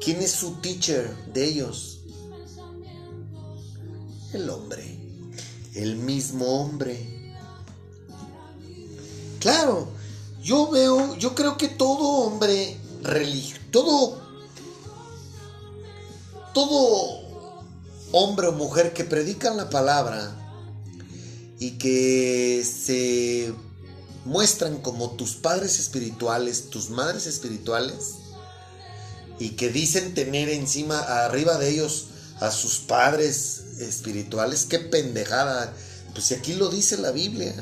¿Quién es su teacher de ellos? El hombre, el mismo hombre. Claro, yo veo, yo creo que todo hombre religioso, todo, todo hombre o mujer que predican la palabra, y que se muestran como tus padres espirituales, tus madres espirituales, y que dicen tener encima, arriba de ellos, a sus padres espirituales. Qué pendejada. Pues si aquí lo dice la Biblia.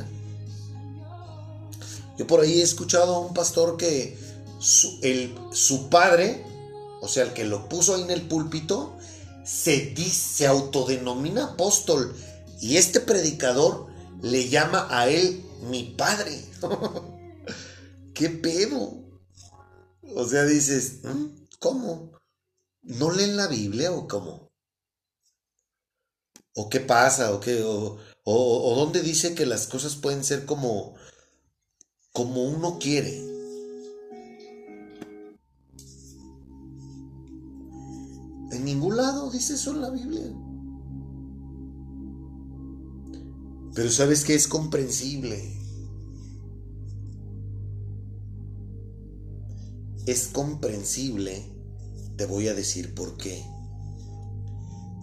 Yo por ahí he escuchado a un pastor que su, el, su padre, o sea, el que lo puso ahí en el púlpito, se, dice, se autodenomina apóstol. Y este predicador le llama a él mi padre. [laughs] ¿Qué pedo? O sea, dices, ¿Mm? ¿cómo? ¿No leen la Biblia o cómo? ¿O qué pasa? ¿O qué? ¿O, dónde dice que las cosas pueden ser como, como uno quiere? En ningún lado dice eso en la Biblia. Pero sabes que es comprensible. Es comprensible, te voy a decir por qué.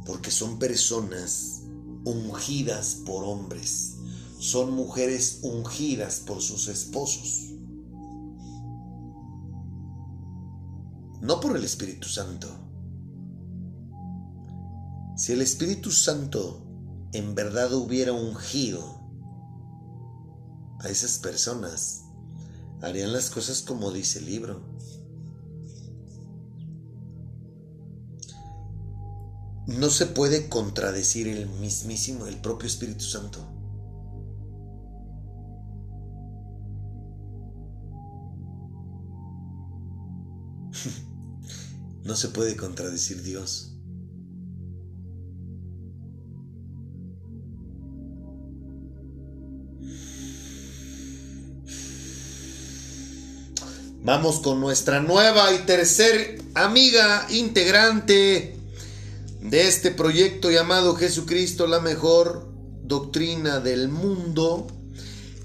Porque son personas ungidas por hombres. Son mujeres ungidas por sus esposos. No por el Espíritu Santo. Si el Espíritu Santo en verdad hubiera ungido a esas personas, harían las cosas como dice el libro. No se puede contradecir el mismísimo, el propio Espíritu Santo. [laughs] No se puede contradecir Dios. Vamos con nuestra nueva y tercer amiga integrante de este proyecto llamado Jesucristo, la mejor doctrina del mundo.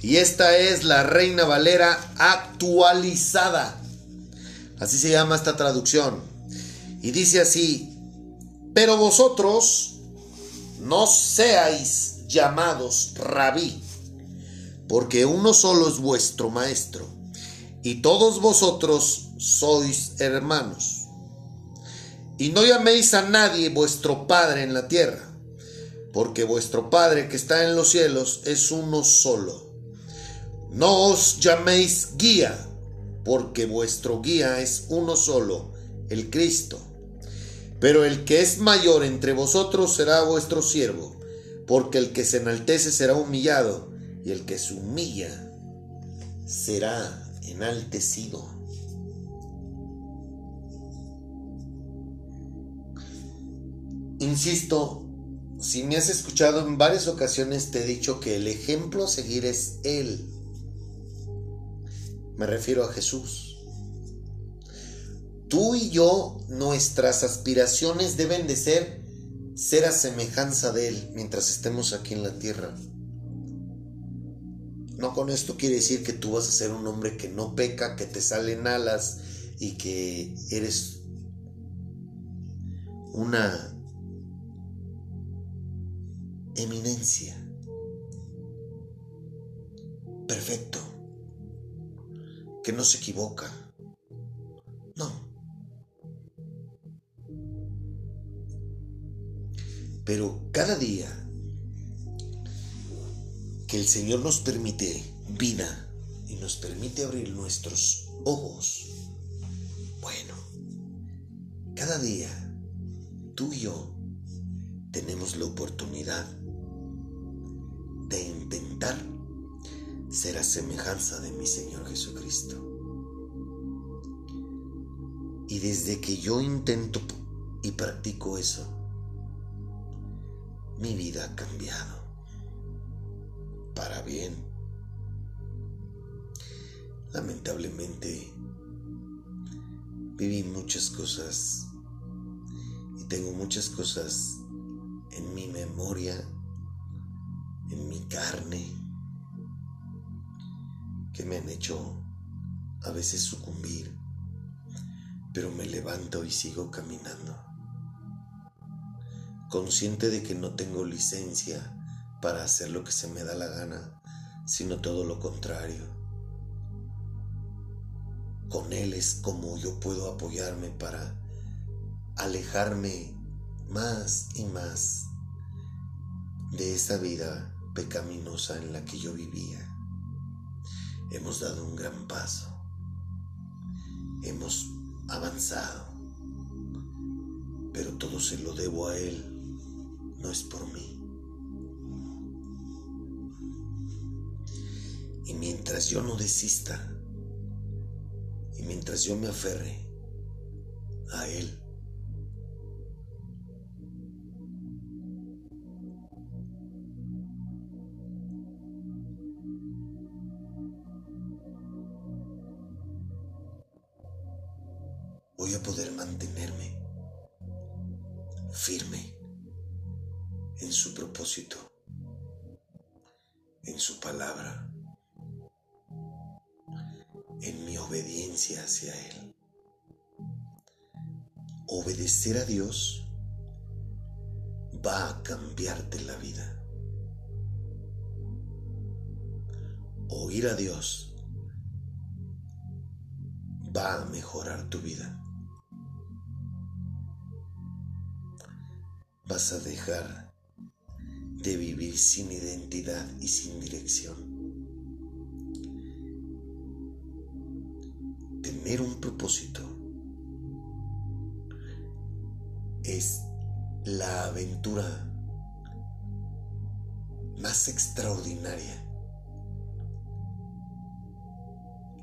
Y esta es la Reina Valera actualizada. Así se llama esta traducción. Y dice así, pero vosotros no seáis llamados rabí, porque uno solo es vuestro maestro y todos vosotros sois hermanos. Y no llaméis a nadie vuestro Padre en la tierra, porque vuestro Padre que está en los cielos es uno solo. No os llaméis guía, porque vuestro guía es uno solo, el Cristo. Pero el que es mayor entre vosotros será vuestro siervo, porque el que se enaltece será humillado, y el que se humilla será enaltecido. Insisto, si me has escuchado en varias ocasiones te he dicho que el ejemplo a seguir es Él. Me refiero a Jesús. Tú y yo, nuestras aspiraciones deben de ser ser a semejanza de Él mientras estemos aquí en la tierra. No con esto quiere decir que tú vas a ser un hombre que no peca, que te salen alas y que eres una eminencia. Perfecto. Que no se equivoca. No. Pero cada día que el Señor nos permite vida y nos permite abrir nuestros ojos, bueno, cada día tú y yo tenemos la oportunidad de intentar ser a semejanza de mi Señor Jesucristo. Y desde que yo intento y practico eso, mi vida ha cambiado para bien. Lamentablemente viví muchas cosas y tengo muchas cosas en mi memoria, en mi carne, que me han hecho a veces sucumbir, pero me levanto y sigo caminando, consciente de que no tengo licencia para hacer lo que se me da la gana, sino todo lo contrario. con Él es como yo puedo apoyarme para alejarme más y más de esa vida pecaminosa en la que yo vivía. Hemos dado un gran paso. Hemos avanzado. Pero todo se lo debo a Él. No es por mí. Y mientras yo no desista, y mientras yo me aferre a Él, voy a poder Obedecer a Dios va a cambiarte la vida. Oír a Dios va a mejorar tu vida. Vas a dejar de vivir sin identidad y sin dirección. Tener un propósito es la aventura más extraordinaria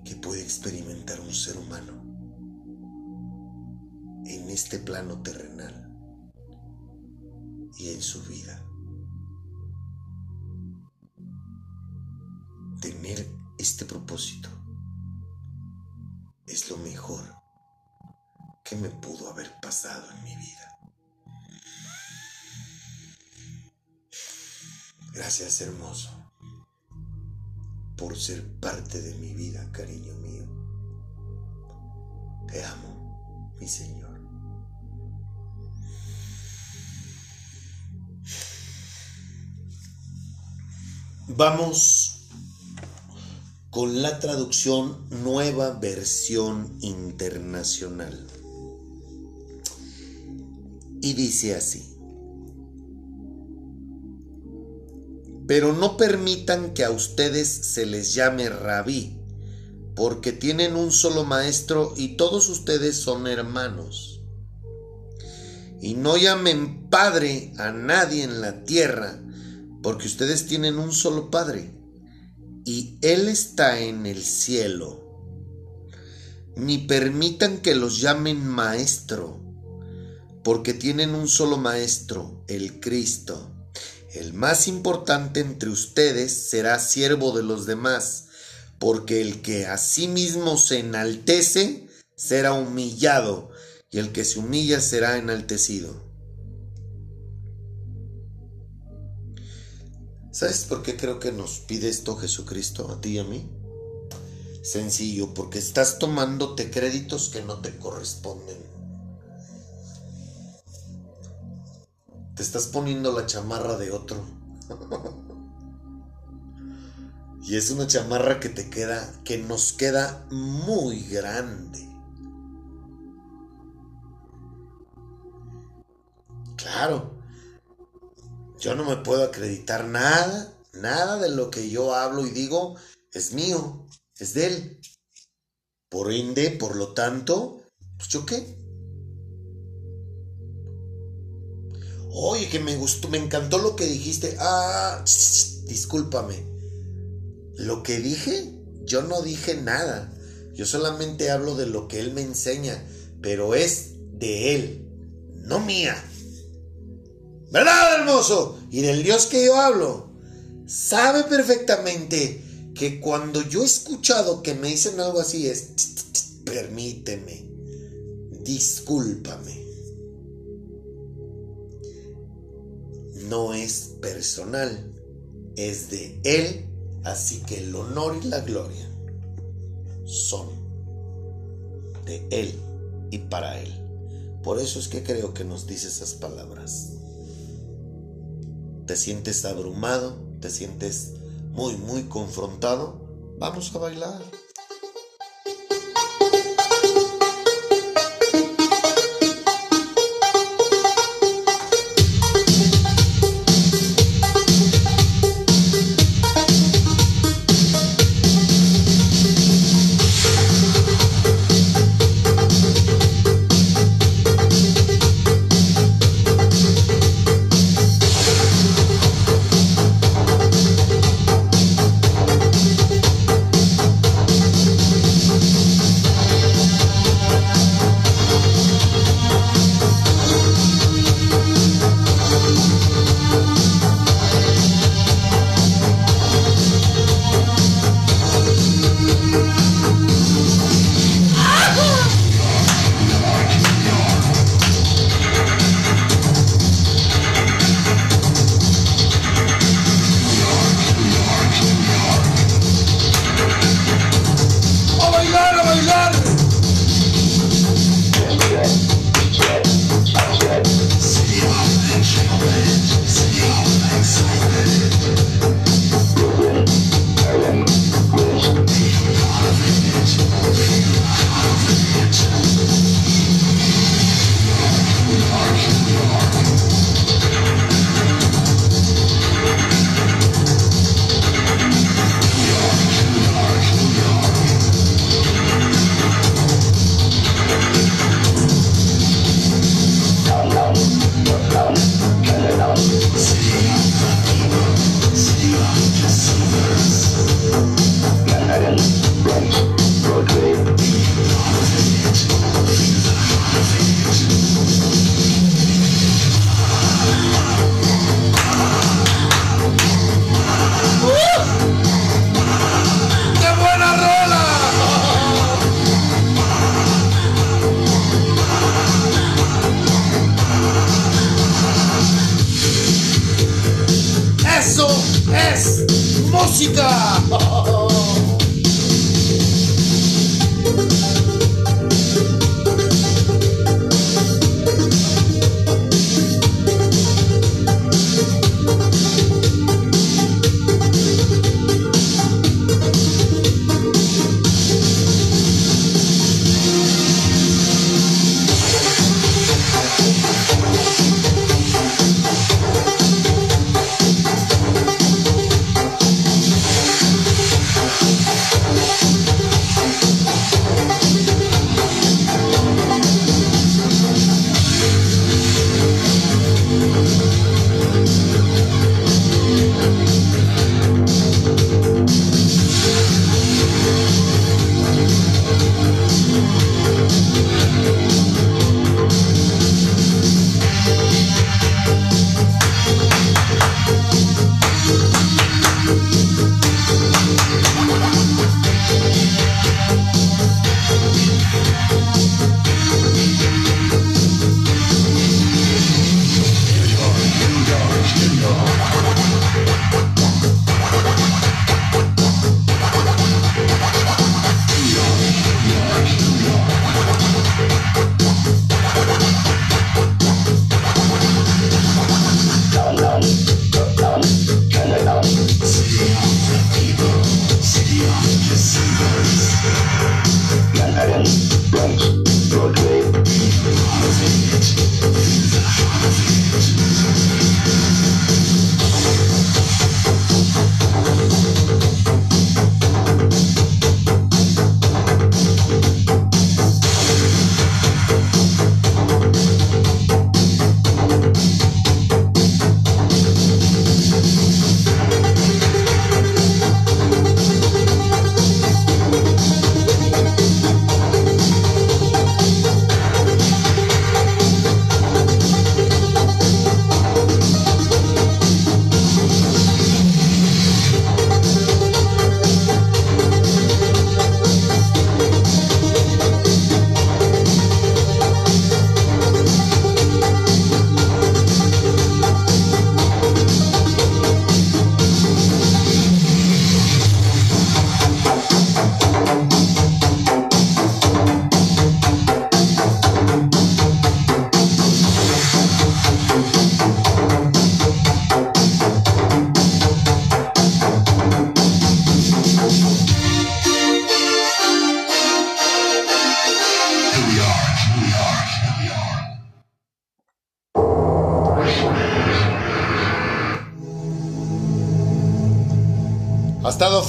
que puede experimentar un ser humano en este plano terrenal y en su vida. Tener este propósito es lo mejor que me pudo haber pasado en mi vida. Gracias hermoso por ser parte de mi vida, cariño mío. Te amo, mi Señor. Vamos con la traducción nueva versión internacional. Y dice así. Pero no permitan que a ustedes se les llame rabí, porque tienen un solo maestro y todos ustedes son hermanos. Y no llamen padre a nadie en la tierra, porque ustedes tienen un solo Padre, y Él está en el cielo. Ni permitan que los llamen maestro, porque tienen un solo maestro, el Cristo. El más importante entre ustedes será siervo de los demás, porque el que a sí mismo se enaltece será humillado, y el que se humilla será enaltecido. ¿Sabes por qué creo que nos pide esto Jesucristo a ti y a mí? Sencillo, porque estás tomándote créditos que no te corresponden. Te estás poniendo la chamarra de otro. y es una chamarra que te queda, que nos queda muy grande. Claro, yo no me puedo acreditar nada, nada de lo que yo hablo y digo es mío, es de él. Por ende, por lo tanto, pues yo qué. Oye, que me gustó, me encantó lo que dijiste. Ah, discúlpame. Lo que dije, yo no dije nada. Yo solamente hablo de lo que él me enseña, pero es de él, no mía. ¿Verdad, hermoso? Y del Dios que yo hablo, sabe perfectamente que cuando yo he escuchado que me dicen algo así es, permíteme, discúlpame. No es personal, es de Él, así que el honor y la gloria son de Él y para Él. Por eso es que creo que nos dice esas palabras te sientes abrumado, te sientes muy, muy confrontado, vamos a bailar.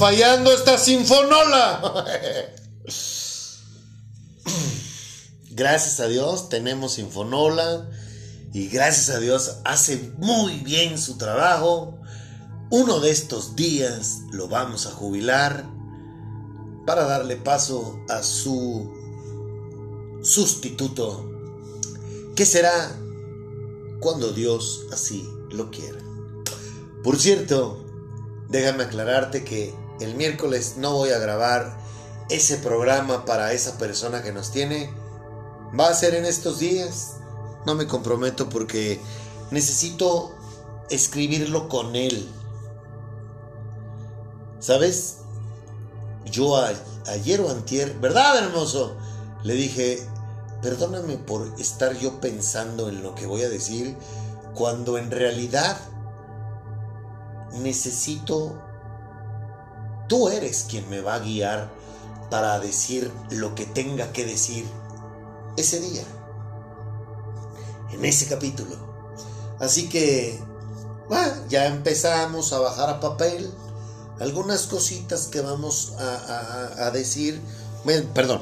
Fallando esta sinfonola. Gracias a Dios tenemos sinfonola y gracias a Dios hace muy bien su trabajo. Uno de estos días lo vamos a jubilar para darle paso a su sustituto, que será cuando Dios así lo quiera. Por cierto, déjame aclararte que el miércoles no voy a grabar ese programa para esa persona que nos tiene. Va a ser en estos días. No me comprometo porque necesito escribirlo con él. ¿Sabes? Yo ayer o antier, ¿verdad, hermoso? Le dije, perdóname por estar yo pensando en lo que voy a decir cuando en realidad necesito, tú eres quien me va a guiar para decir lo que tenga que decir ese día, en ese capítulo. Así que, bueno, ya empezamos a bajar a papel algunas cositas que vamos a, decir. Perdón,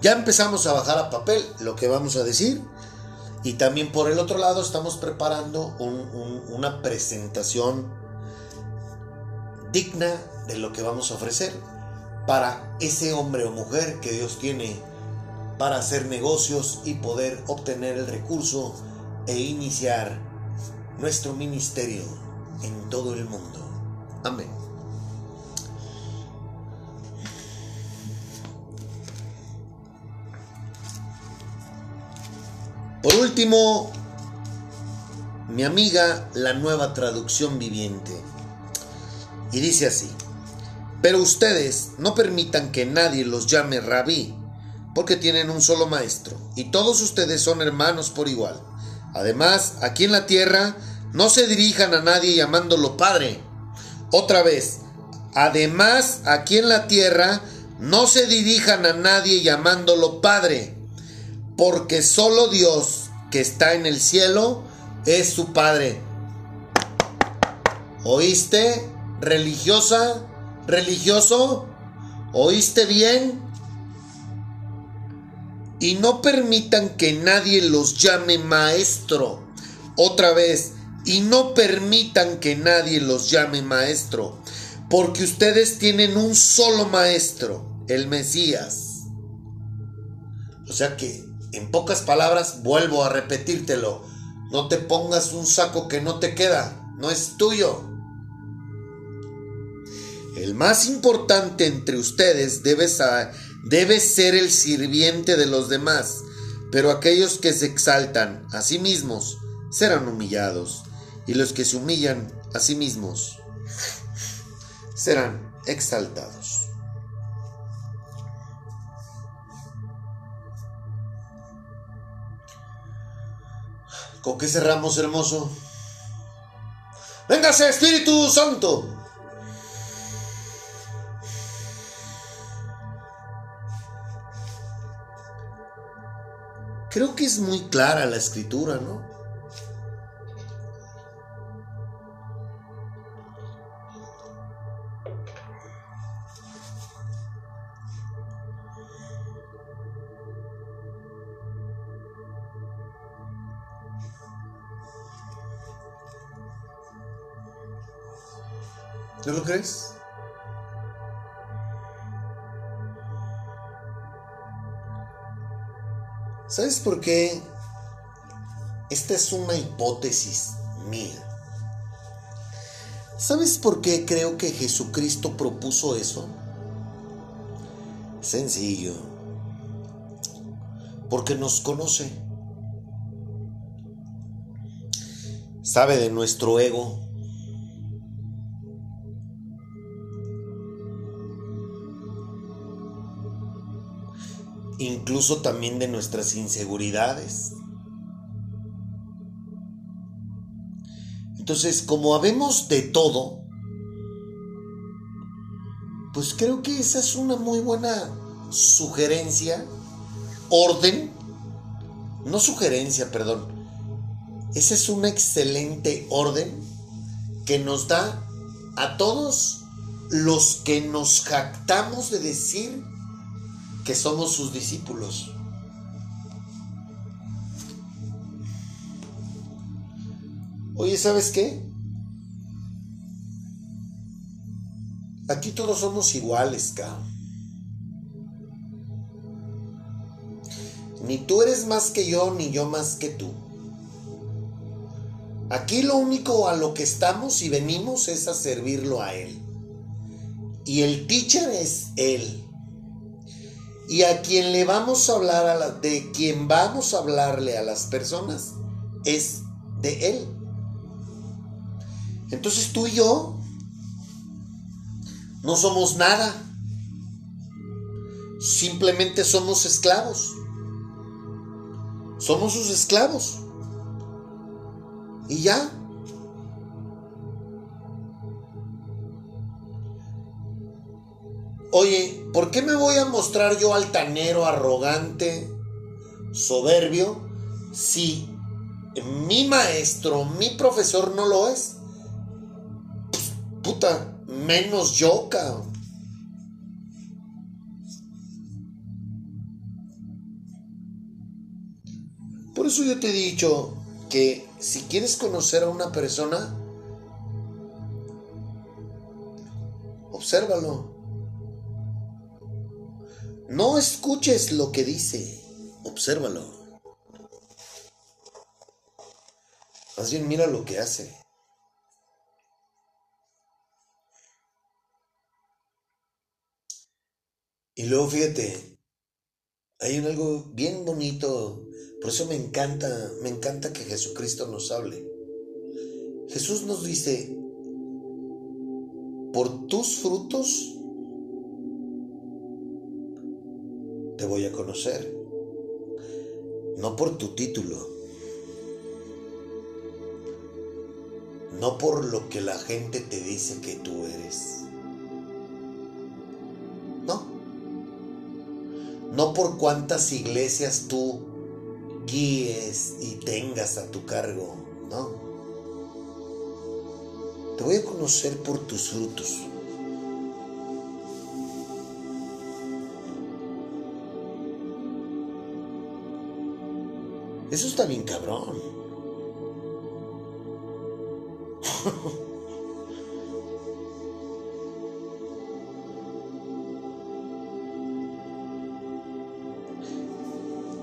ya empezamos a bajar a papel lo que vamos a decir. Y también por el otro lado estamos preparando un- un- una presentación digna de lo que vamos a ofrecer para ese hombre o mujer que Dios tiene para hacer negocios y poder obtener el recurso e iniciar nuestro ministerio en todo el mundo. Amén. Por último, mi amiga, la nueva traducción viviente. Y dice así, pero ustedes no permitan que nadie los llame rabí, porque tienen un solo maestro, y todos ustedes son hermanos por igual. Además, aquí en la tierra, no se dirijan a nadie llamándolo Padre. Otra vez, además, aquí en la tierra, no se dirijan a nadie llamándolo Padre, porque solo Dios que está en el cielo es su Padre. ¿Oíste, religiosa, religioso? ¿Oíste bien? Y no permitan que nadie los llame maestro. Otra vez, y no permitan que nadie los llame maestro, porque ustedes tienen un solo maestro, el Mesías. O sea que, en pocas palabras, vuelvo a repetírtelo, no te pongas un saco que no te queda, no es tuyo. El más importante entre ustedes debe, ser el sirviente de los demás, pero aquellos que se exaltan a sí mismos serán humillados, y los que se humillan a sí mismos serán exaltados. ¿Con qué cerramos, hermoso? Véngase, Espíritu Santo. Creo que es muy clara la escritura, ¿no? ¿No lo crees? ¿Sabes por qué? Esta es una hipótesis mía. ¿Sabes por qué creo que Jesucristo propuso eso? Sencillo. Porque nos conoce. Sabe de nuestro ego. Incluso también de nuestras inseguridades. Entonces, como habemos de todo, pues creo que esa es una muy buena sugerencia, orden, no sugerencia, perdón, esa es una excelente orden que nos da a todos los que nos jactamos de decir que somos sus discípulos. Oye, ¿sabes qué? Aquí todos somos iguales, cabrón. Ni tú eres más que yo, ni yo más que tú. Aquí lo único a lo que estamos y venimos es a servirlo a Él. Y el teacher es Él. Y a quien le vamos a hablar, a la, de quien vamos a hablarle a las personas, es de Él. Entonces tú y yo no somos nada. Simplemente somos esclavos. Somos sus esclavos. Y ya. Oye, ¿por qué me voy a mostrar yo altanero, arrogante, soberbio, si mi maestro, mi profesor no lo es? Pues, puta, menos yo, cabrón. Por eso yo te he dicho que si quieres conocer a una persona, obsérvalo. No escuches lo que dice, obsérvalo. Más bien mira lo que hace. Y luego fíjate, hay un algo bien bonito, por eso me encanta, me encanta que Jesucristo nos hable. Jesús nos dice, por tus frutos te voy a conocer, no por tu título, no por lo que la gente te dice que tú eres. No. No por cuántas iglesias tú guíes y tengas a tu cargo. No. Te voy a conocer por tus frutos. Eso está bien cabrón. [laughs]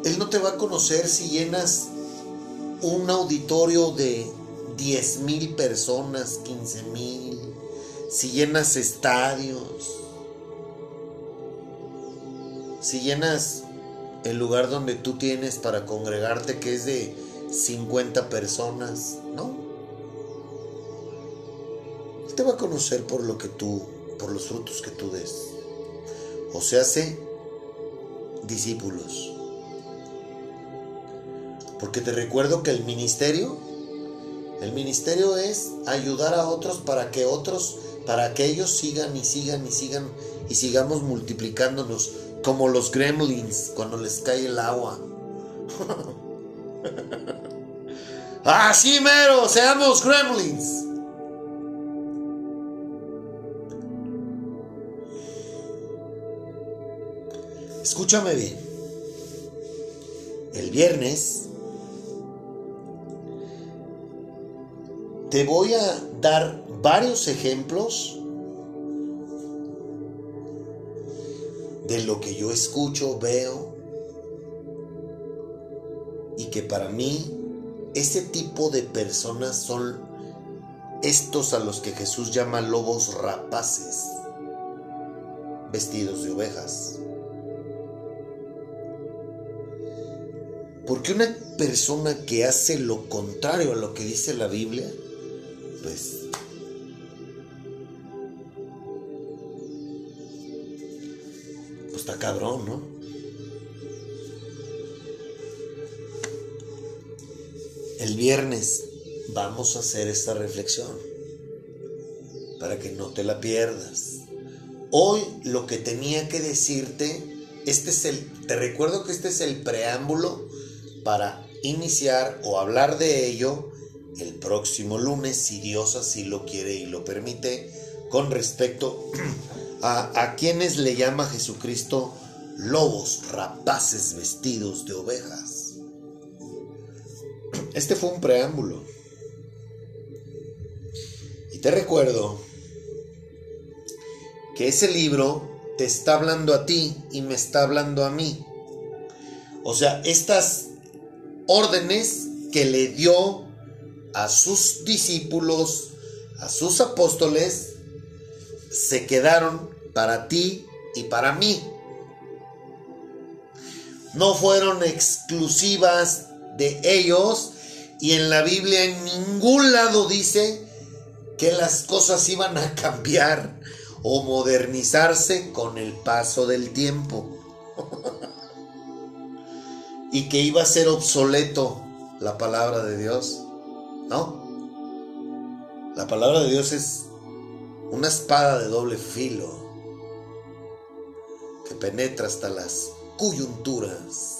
Él no te va a conocer si llenas un auditorio de 10 mil personas, 15 mil, si llenas estadios, si llenas el lugar donde tú tienes para congregarte que es de 50 personas, ¿no? Él te va a conocer por lo que tú, por los frutos que tú des. O se hace discípulos. Porque te recuerdo que el ministerio, el ministerio es ayudar a otros para que otros, para que ellos sigan y sigan y sigan y sigamos multiplicándonos como los gremlins cuando les cae el agua. [laughs] Así mero, seamos gremlins. Escúchame bien. El viernes te voy a dar varios ejemplos de lo que yo escucho, veo, y que para mí ese tipo de personas son estos a los que Jesús llama lobos rapaces, vestidos de ovejas. Porque una persona que hace lo contrario a lo que dice la Biblia, pues cabrón, ¿no? El viernes vamos a hacer esta reflexión para que no te la pierdas. Hoy lo que tenía que decirte, este es el, te recuerdo que este es el preámbulo para iniciar o hablar de ello el próximo lunes, si Dios así lo quiere y lo permite, con respecto [clears throat] a, quienes le llama Jesucristo lobos rapaces vestidos de ovejas. Este fue un preámbulo. Y te recuerdo que ese libro te está hablando a ti y me está hablando a mí. O sea, estas órdenes que le dio a sus discípulos, a sus apóstoles, se quedaron para ti y para mí. No fueron exclusivas de ellos y en la Biblia en ningún lado dice que las cosas iban a cambiar o modernizarse con el paso del tiempo. [laughs] y que iba a ser obsoleto la palabra de Dios. No. La palabra de Dios es una espada de doble filo penetra hasta las coyunturas.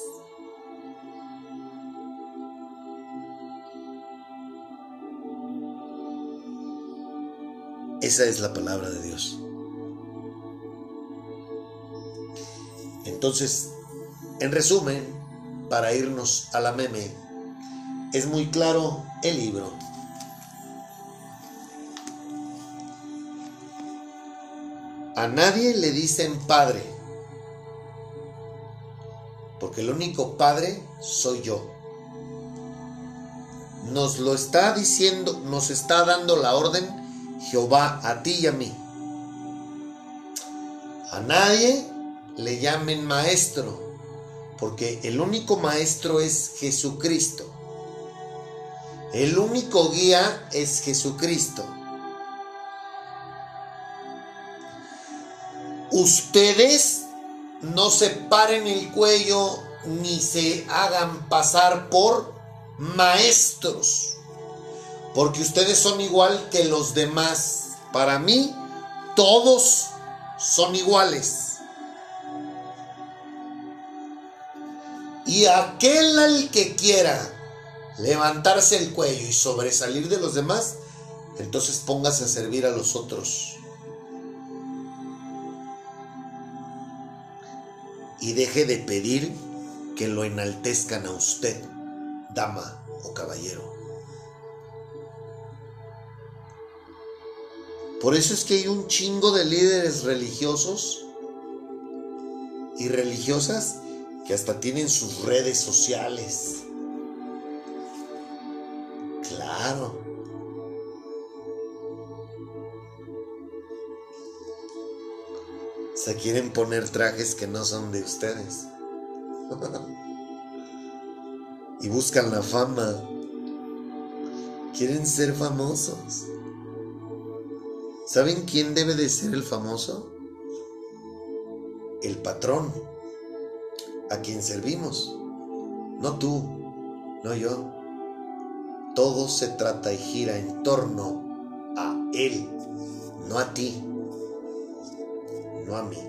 Esa es la palabra de Dios. Entonces, en resumen, para irnos a la meme, es muy claro el libro. A nadie le dicen padre, porque el único padre soy yo. Nos lo está diciendo, nos está dando la orden Jehová a ti y a mí. A nadie le llamen maestro, porque el único maestro es Jesucristo. El único guía es Jesucristo. ustedes no se paren el cuello ni se hagan pasar por maestros, porque ustedes son igual que los demás. Para mí, todos son iguales. Y aquel al que quiera levantarse el cuello y sobresalir de los demás, entonces póngase a servir a los otros. Y deje de pedir que lo enaltezcan a usted, dama o caballero. Por eso es que hay un chingo de líderes religiosos y religiosas que hasta tienen sus redes sociales. Claro. Se quieren poner trajes que no son de ustedes. y buscan la fama. Quieren ser famosos. ¿Saben quién debe de ser el famoso? El patrón, a quien servimos. No tú, no yo. Todo se trata y gira en torno a Él, no a ti, no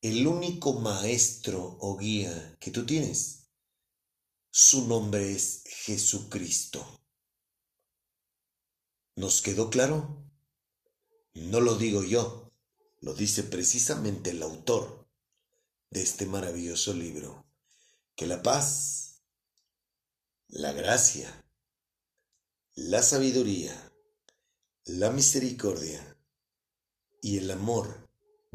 El único maestro o guía que tú tienes, su nombre es Jesucristo. ¿Nos quedó claro? No lo digo yo, lo dice precisamente el autor de este maravilloso libro. Que la paz, la gracia, la sabiduría, la misericordia y el amor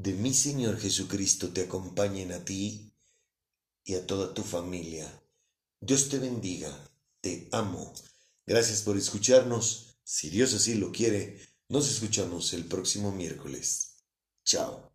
de mi Señor Jesucristo te acompañen a ti y a toda tu familia. Dios te bendiga, te amo. Gracias por escucharnos. Si Dios así lo quiere, nos escuchamos el próximo miércoles. Chao.